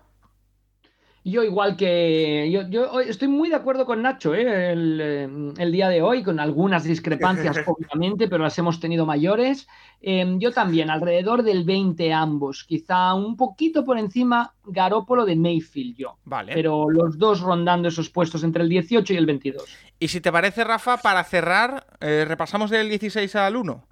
Yo igual que yo, yo estoy muy de acuerdo con Nacho ¿eh? el, el día de hoy, con algunas discrepancias obviamente, pero las hemos tenido mayores. Eh, yo también, alrededor del 20 ambos, quizá un poquito por encima Garópolo de Mayfield yo, Vale. pero los dos rondando esos puestos entre el 18 y el 22. Y si te parece, Rafa, para cerrar, eh, repasamos del 16 al 1.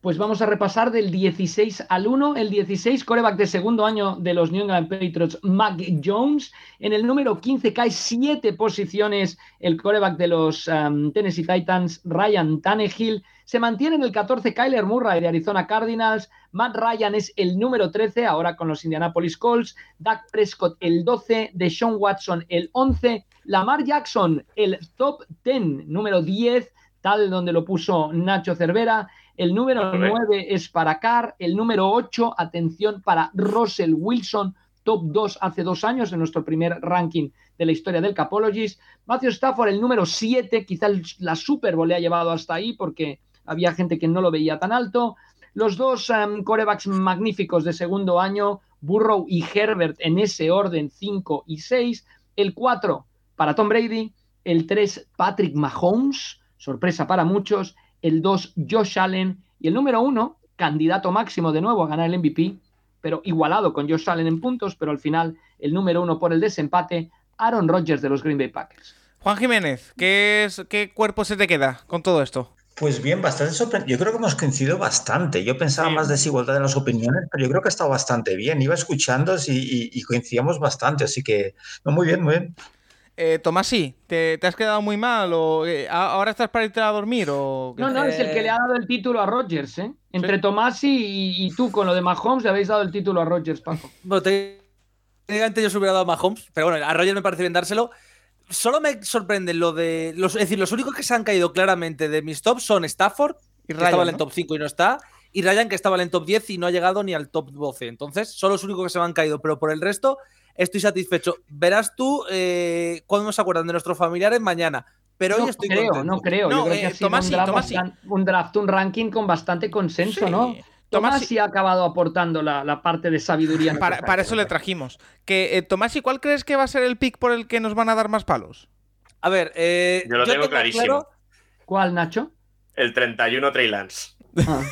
Pues vamos a repasar del 16 al 1. El 16, coreback de segundo año de los New England Patriots, Mac Jones. En el número 15 cae siete posiciones el coreback de los um, Tennessee Titans, Ryan Tannehill. Se mantiene en el 14 Kyler Murray de Arizona Cardinals. Matt Ryan es el número 13, ahora con los Indianapolis Colts. Dak Prescott el 12, Deshaun Watson el 11. Lamar Jackson el top 10, número 10, tal donde lo puso Nacho Cervera. El número Correcto. 9 es para Carr. El número 8, atención, para Russell Wilson, top 2 hace dos años en nuestro primer ranking de la historia del Capologist. Matthew Stafford, el número 7, quizá el- la Super Bowl le ha llevado hasta ahí porque había gente que no lo veía tan alto. Los dos em, corebacks magníficos de segundo año, Burrow y Herbert en ese orden 5 y 6. El 4 para Tom Brady. El 3, Patrick Mahomes, sorpresa para muchos. El 2, Josh Allen. Y el número 1, candidato máximo de nuevo a ganar el MVP, pero igualado con Josh Allen en puntos, pero al final el número 1 por el desempate, Aaron Rodgers de los Green Bay Packers. Juan Jiménez, ¿qué, es, ¿qué cuerpo se te queda con todo esto? Pues bien, bastante sorprendido. Yo creo que hemos coincidido bastante. Yo pensaba Sí. más desigualdad en las opiniones, pero yo creo que ha estado bastante bien. Iba escuchando y, y- y coincidíamos bastante, así que no, muy bien, muy bien. Eh, Tomasi, ¿te, te has quedado muy mal? O, eh, ¿Ahora estás para irte a dormir? O... No, no, es el que le ha dado el título a Rodgers, ¿eh? Entre Tomasi y, y tú con lo de Mahomes le habéis dado el título a Rodgers, Paco. Bueno, técnicamente yo se hubiera dado a Mahomes, pero bueno, a Roger me parece bien dárselo. Solo me sorprende lo de. Los, es decir, los únicos que se han caído claramente de mis tops son Stafford, Y que Ryan, estaba en el ¿no? top 5 y no está, y Ryan, que estaba en el top 10 y no ha llegado ni al top 12. Entonces, son los únicos que se me han caído, pero por el resto estoy satisfecho. Verás tú eh, cuándo nos acuerdan de nuestros familiares mañana, pero no hoy estoy creo, contento. no creo. No, Yo creo eh, Tomasi, un, draft Tomasi. bastan- un draft, un ranking con bastante consenso, Sí. ¿no? Tomasi- Tomasi ha acabado aportando la, la parte de sabiduría. Para, eso le trajimos. Que, eh, Tomasi, ¿cuál crees que va a ser el pick por el que nos van a dar más palos? A ver, eh, Yo lo tengo clarísimo. claro- ¿Cuál, Nacho? El 31 Trey Lance. Ah.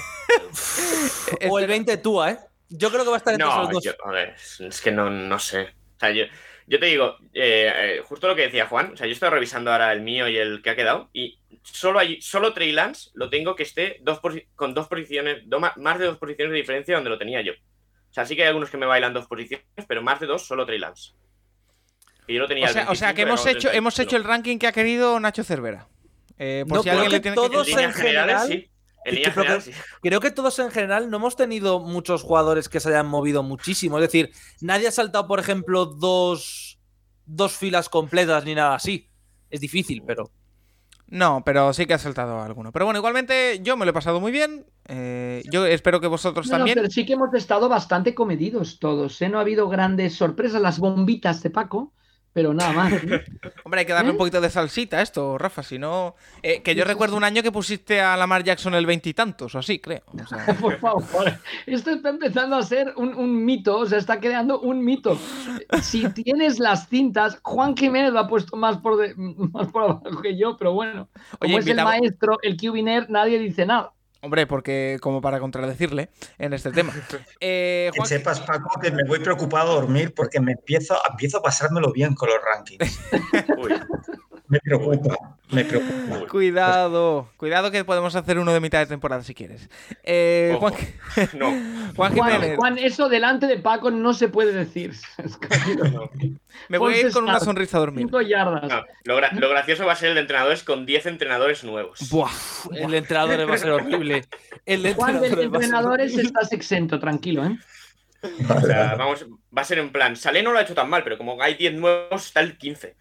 o el 20 Tua, ¿eh? Yo creo que va a estar entre esos No, dos. yo- a ver, es que no, no sé. O sea, yo, yo te digo, eh, eh, justo lo que decía Juan, o sea, yo estoy revisando ahora el mío y el que ha quedado, y solo hay, solo Trey Lance lo tengo que esté dos con dos posiciones, do- más de dos posiciones de diferencia donde lo tenía yo. O sea, sí que hay algunos que me bailan dos posiciones, pero más de dos solo Trey Lance. Y yo lo tenía O sea, o sea 25 que hemos hecho, 30, hemos hecho el ranking que ha querido Nacho Cervera. Eh, por No, si creo alguien que le tiene todos En que... líneas en generales, general- sí. En creo que- generales, sí. Creo que todos en general no hemos tenido muchos jugadores que se hayan movido muchísimo. Es decir, nadie ha saltado, por ejemplo, dos, dos filas completas ni nada así. Es difícil, pero. No, pero sí que ha saltado alguno. Pero bueno, igualmente yo me lo he pasado muy bien. eh, yo espero que vosotros No, no, también. pero sí que hemos estado bastante comedidos todos, ¿eh? No ha habido grandes sorpresas, las bombitas de Paco, pero nada más. ¿eh? Hombre, hay que darle ¿Eh? un poquito de salsita a esto, Rafa. Si no. eh, que yo recuerdo un año que pusiste a Lamar Jackson el veintitantos o así, creo. O sea, Por favor, esto está empezando a ser un, un mito, o sea, está creando un mito. Si tienes las cintas, Juan Jiménez lo ha puesto más por, de- más por abajo que yo, pero bueno, como Oye, es invitamos- el maestro, el Cubiner, nadie dice nada. Hombre, porque como para contradecirle en este tema. Eh, Que sepas, Paco, que me voy preocupado a dormir porque me empiezo, empiezo a pasármelo bien con los rankings. Uy, Me preocupa, me preocupa. Cuidado, cuidado que podemos hacer uno de mitad de temporada si quieres. Eh. Juan, no, Juan Juan, Jiménez, Juan, eso delante de Paco no se puede decir. no. me voy a ir con una sonrisa a dormir. Cinco yardas. No, Lo, gra- lo gracioso va a ser el de entrenadores con 10 entrenadores nuevos. Buah, El de entrenadores va a ser horrible. El de Juan, de entrenadores ser horrible. estás exento, tranquilo, ¿eh? O sea, vamos, va a ser en plan. Salé no lo ha hecho tan mal, pero como hay 10 nuevos, está el 15.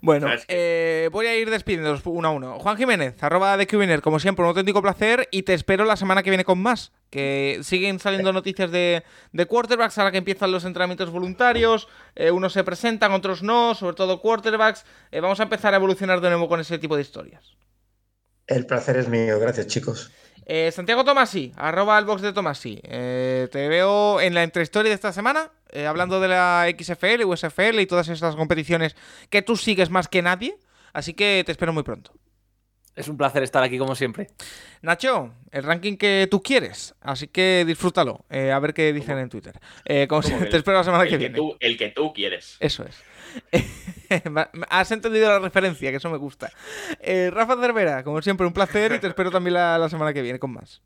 Bueno, eh, voy a ir despidiéndolos uno a uno. Juan Jiménez, arroba de Qbiner, como siempre, un auténtico placer y te espero la semana que viene con más. Que siguen saliendo noticias de, de quarterbacks ahora que empiezan los entrenamientos voluntarios. eh, unos se presentan, otros no, sobre todo quarterbacks. Eh, vamos a empezar a evolucionar de nuevo con ese tipo de historias. El placer es mío, gracias chicos. Eh, Santiago Tomasi, arroba el box de Tomasi. Eh, te veo en la entrehistoria de esta semana, eh, hablando de la XFL, USFL y todas estas competiciones que tú sigues más que nadie. Así que te espero muy pronto. Es un placer estar aquí como siempre. Nacho, el ranking que tú quieres, así que disfrútalo. eh, a ver qué dicen en Twitter. Eh, como si- te espero la semana el que que viene. tú, el que tú quieres. Eso es. Has entendido la referencia, que eso me gusta. Eh, Rafa Cervera, como siempre, un placer y te espero también la, la semana que viene con más.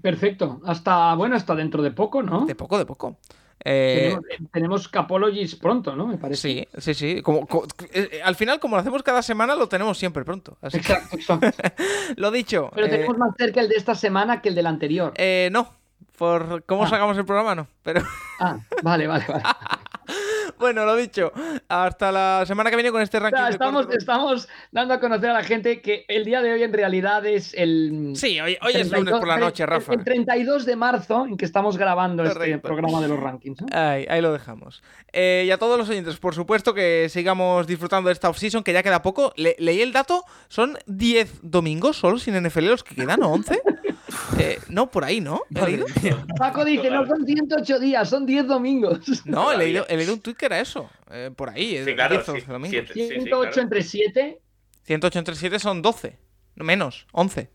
Perfecto. Hasta, bueno, hasta dentro de poco, ¿no? De poco, de poco. Eh, Tenemos, tenemos Capologies pronto, ¿no? Me parece. sí, sí, sí. Como, co- eh, eh, al final, como lo hacemos cada semana, lo tenemos siempre pronto. Así Exacto, exacto. lo dicho. Pero eh, tenemos más cerca el de esta semana que el del anterior. eh, no, por cómo Ah. sacamos el programa, no. Pero Ah, vale, vale, vale. bueno, lo dicho. Hasta la semana que viene con este O ranking. sea, estamos, estamos dando a conocer a la gente que el día de hoy en realidad es el. Sí, hoy, hoy es 32 lunes por la noche, Rafa. El 32 de marzo en que estamos grabando este Correcto. programa de los rankings. ¿no? Ahí, ahí lo dejamos. Eh, y a todos los oyentes, por supuesto, que sigamos disfrutando de esta offseason, que ya queda poco. Le- leí el dato, son 10 domingos solo sin NFL los que quedan, ¿o 11? Eh, no, por ahí, ¿no? ¿He leído? Paco dice, no son 108 días, son 10 domingos. No, he leído, he leído un tweet que era eso. eh, por ahí, eh, Sí, claro, 10 o sí, 11 domingos. siete. Sí, sí, 108 claro. entre 7. 108 entre 7 son 12. No, menos, 11.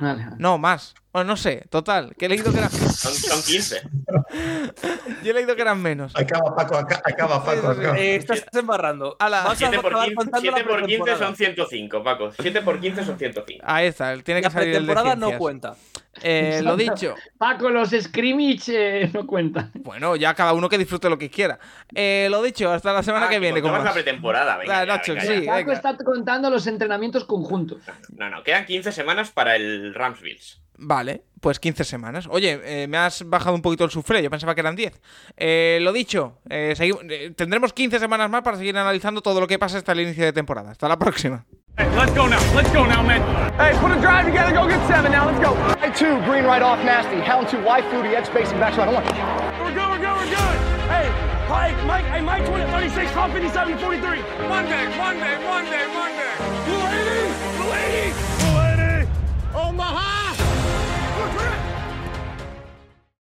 Vale, vale. No, más. Bueno, no sé, total. Que he leído que eran. Son, son 15. Yo he leído que eran menos. Acaba Paco, aca- acaba Paco, acaba. Eh, estás embarrando. A 7 por acabar 15, contando la 7 por 15 pretemporada. son 105, Paco. 7 por 15 son 105. Ahí está, tiene que La salir el de pretemporada no ciencias. cuenta. Eh, lo dicho. Paco, los scrimmage eh, no cuentan. Bueno, ya cada uno que disfrute lo que quiera. Eh, lo dicho, hasta la semana Ah, que viene. Con contamos la pretemporada, venga. Ah, ya, Nacho, venga, sí. ya. Paco venga. está contando los entrenamientos conjuntos. No, no, quedan 15 semanas para el Rams Bills. Vale, pues 15 semanas. Oye, eh, me has bajado un poquito el suflé, yo pensaba que eran 10. Eh, lo dicho, eh, eh, tendremos 15 semanas más para seguir analizando todo lo que pasa hasta el inicio de temporada. Hasta la próxima. Hey, let's go now. Let's go now, man. Hey, put a drive together, go get seven now, let's go. Right two, green right off, nasty. Hound two, wide flutie, X spacing back right. Hold on. We're good, we're good, we're good. Hey, Mike, Mike, hey, Mike 20, 36, Hawk 57, 43. Monday, Monday, Monday, Monday. Blue 80, Blue 80, Blue 80. Omaha!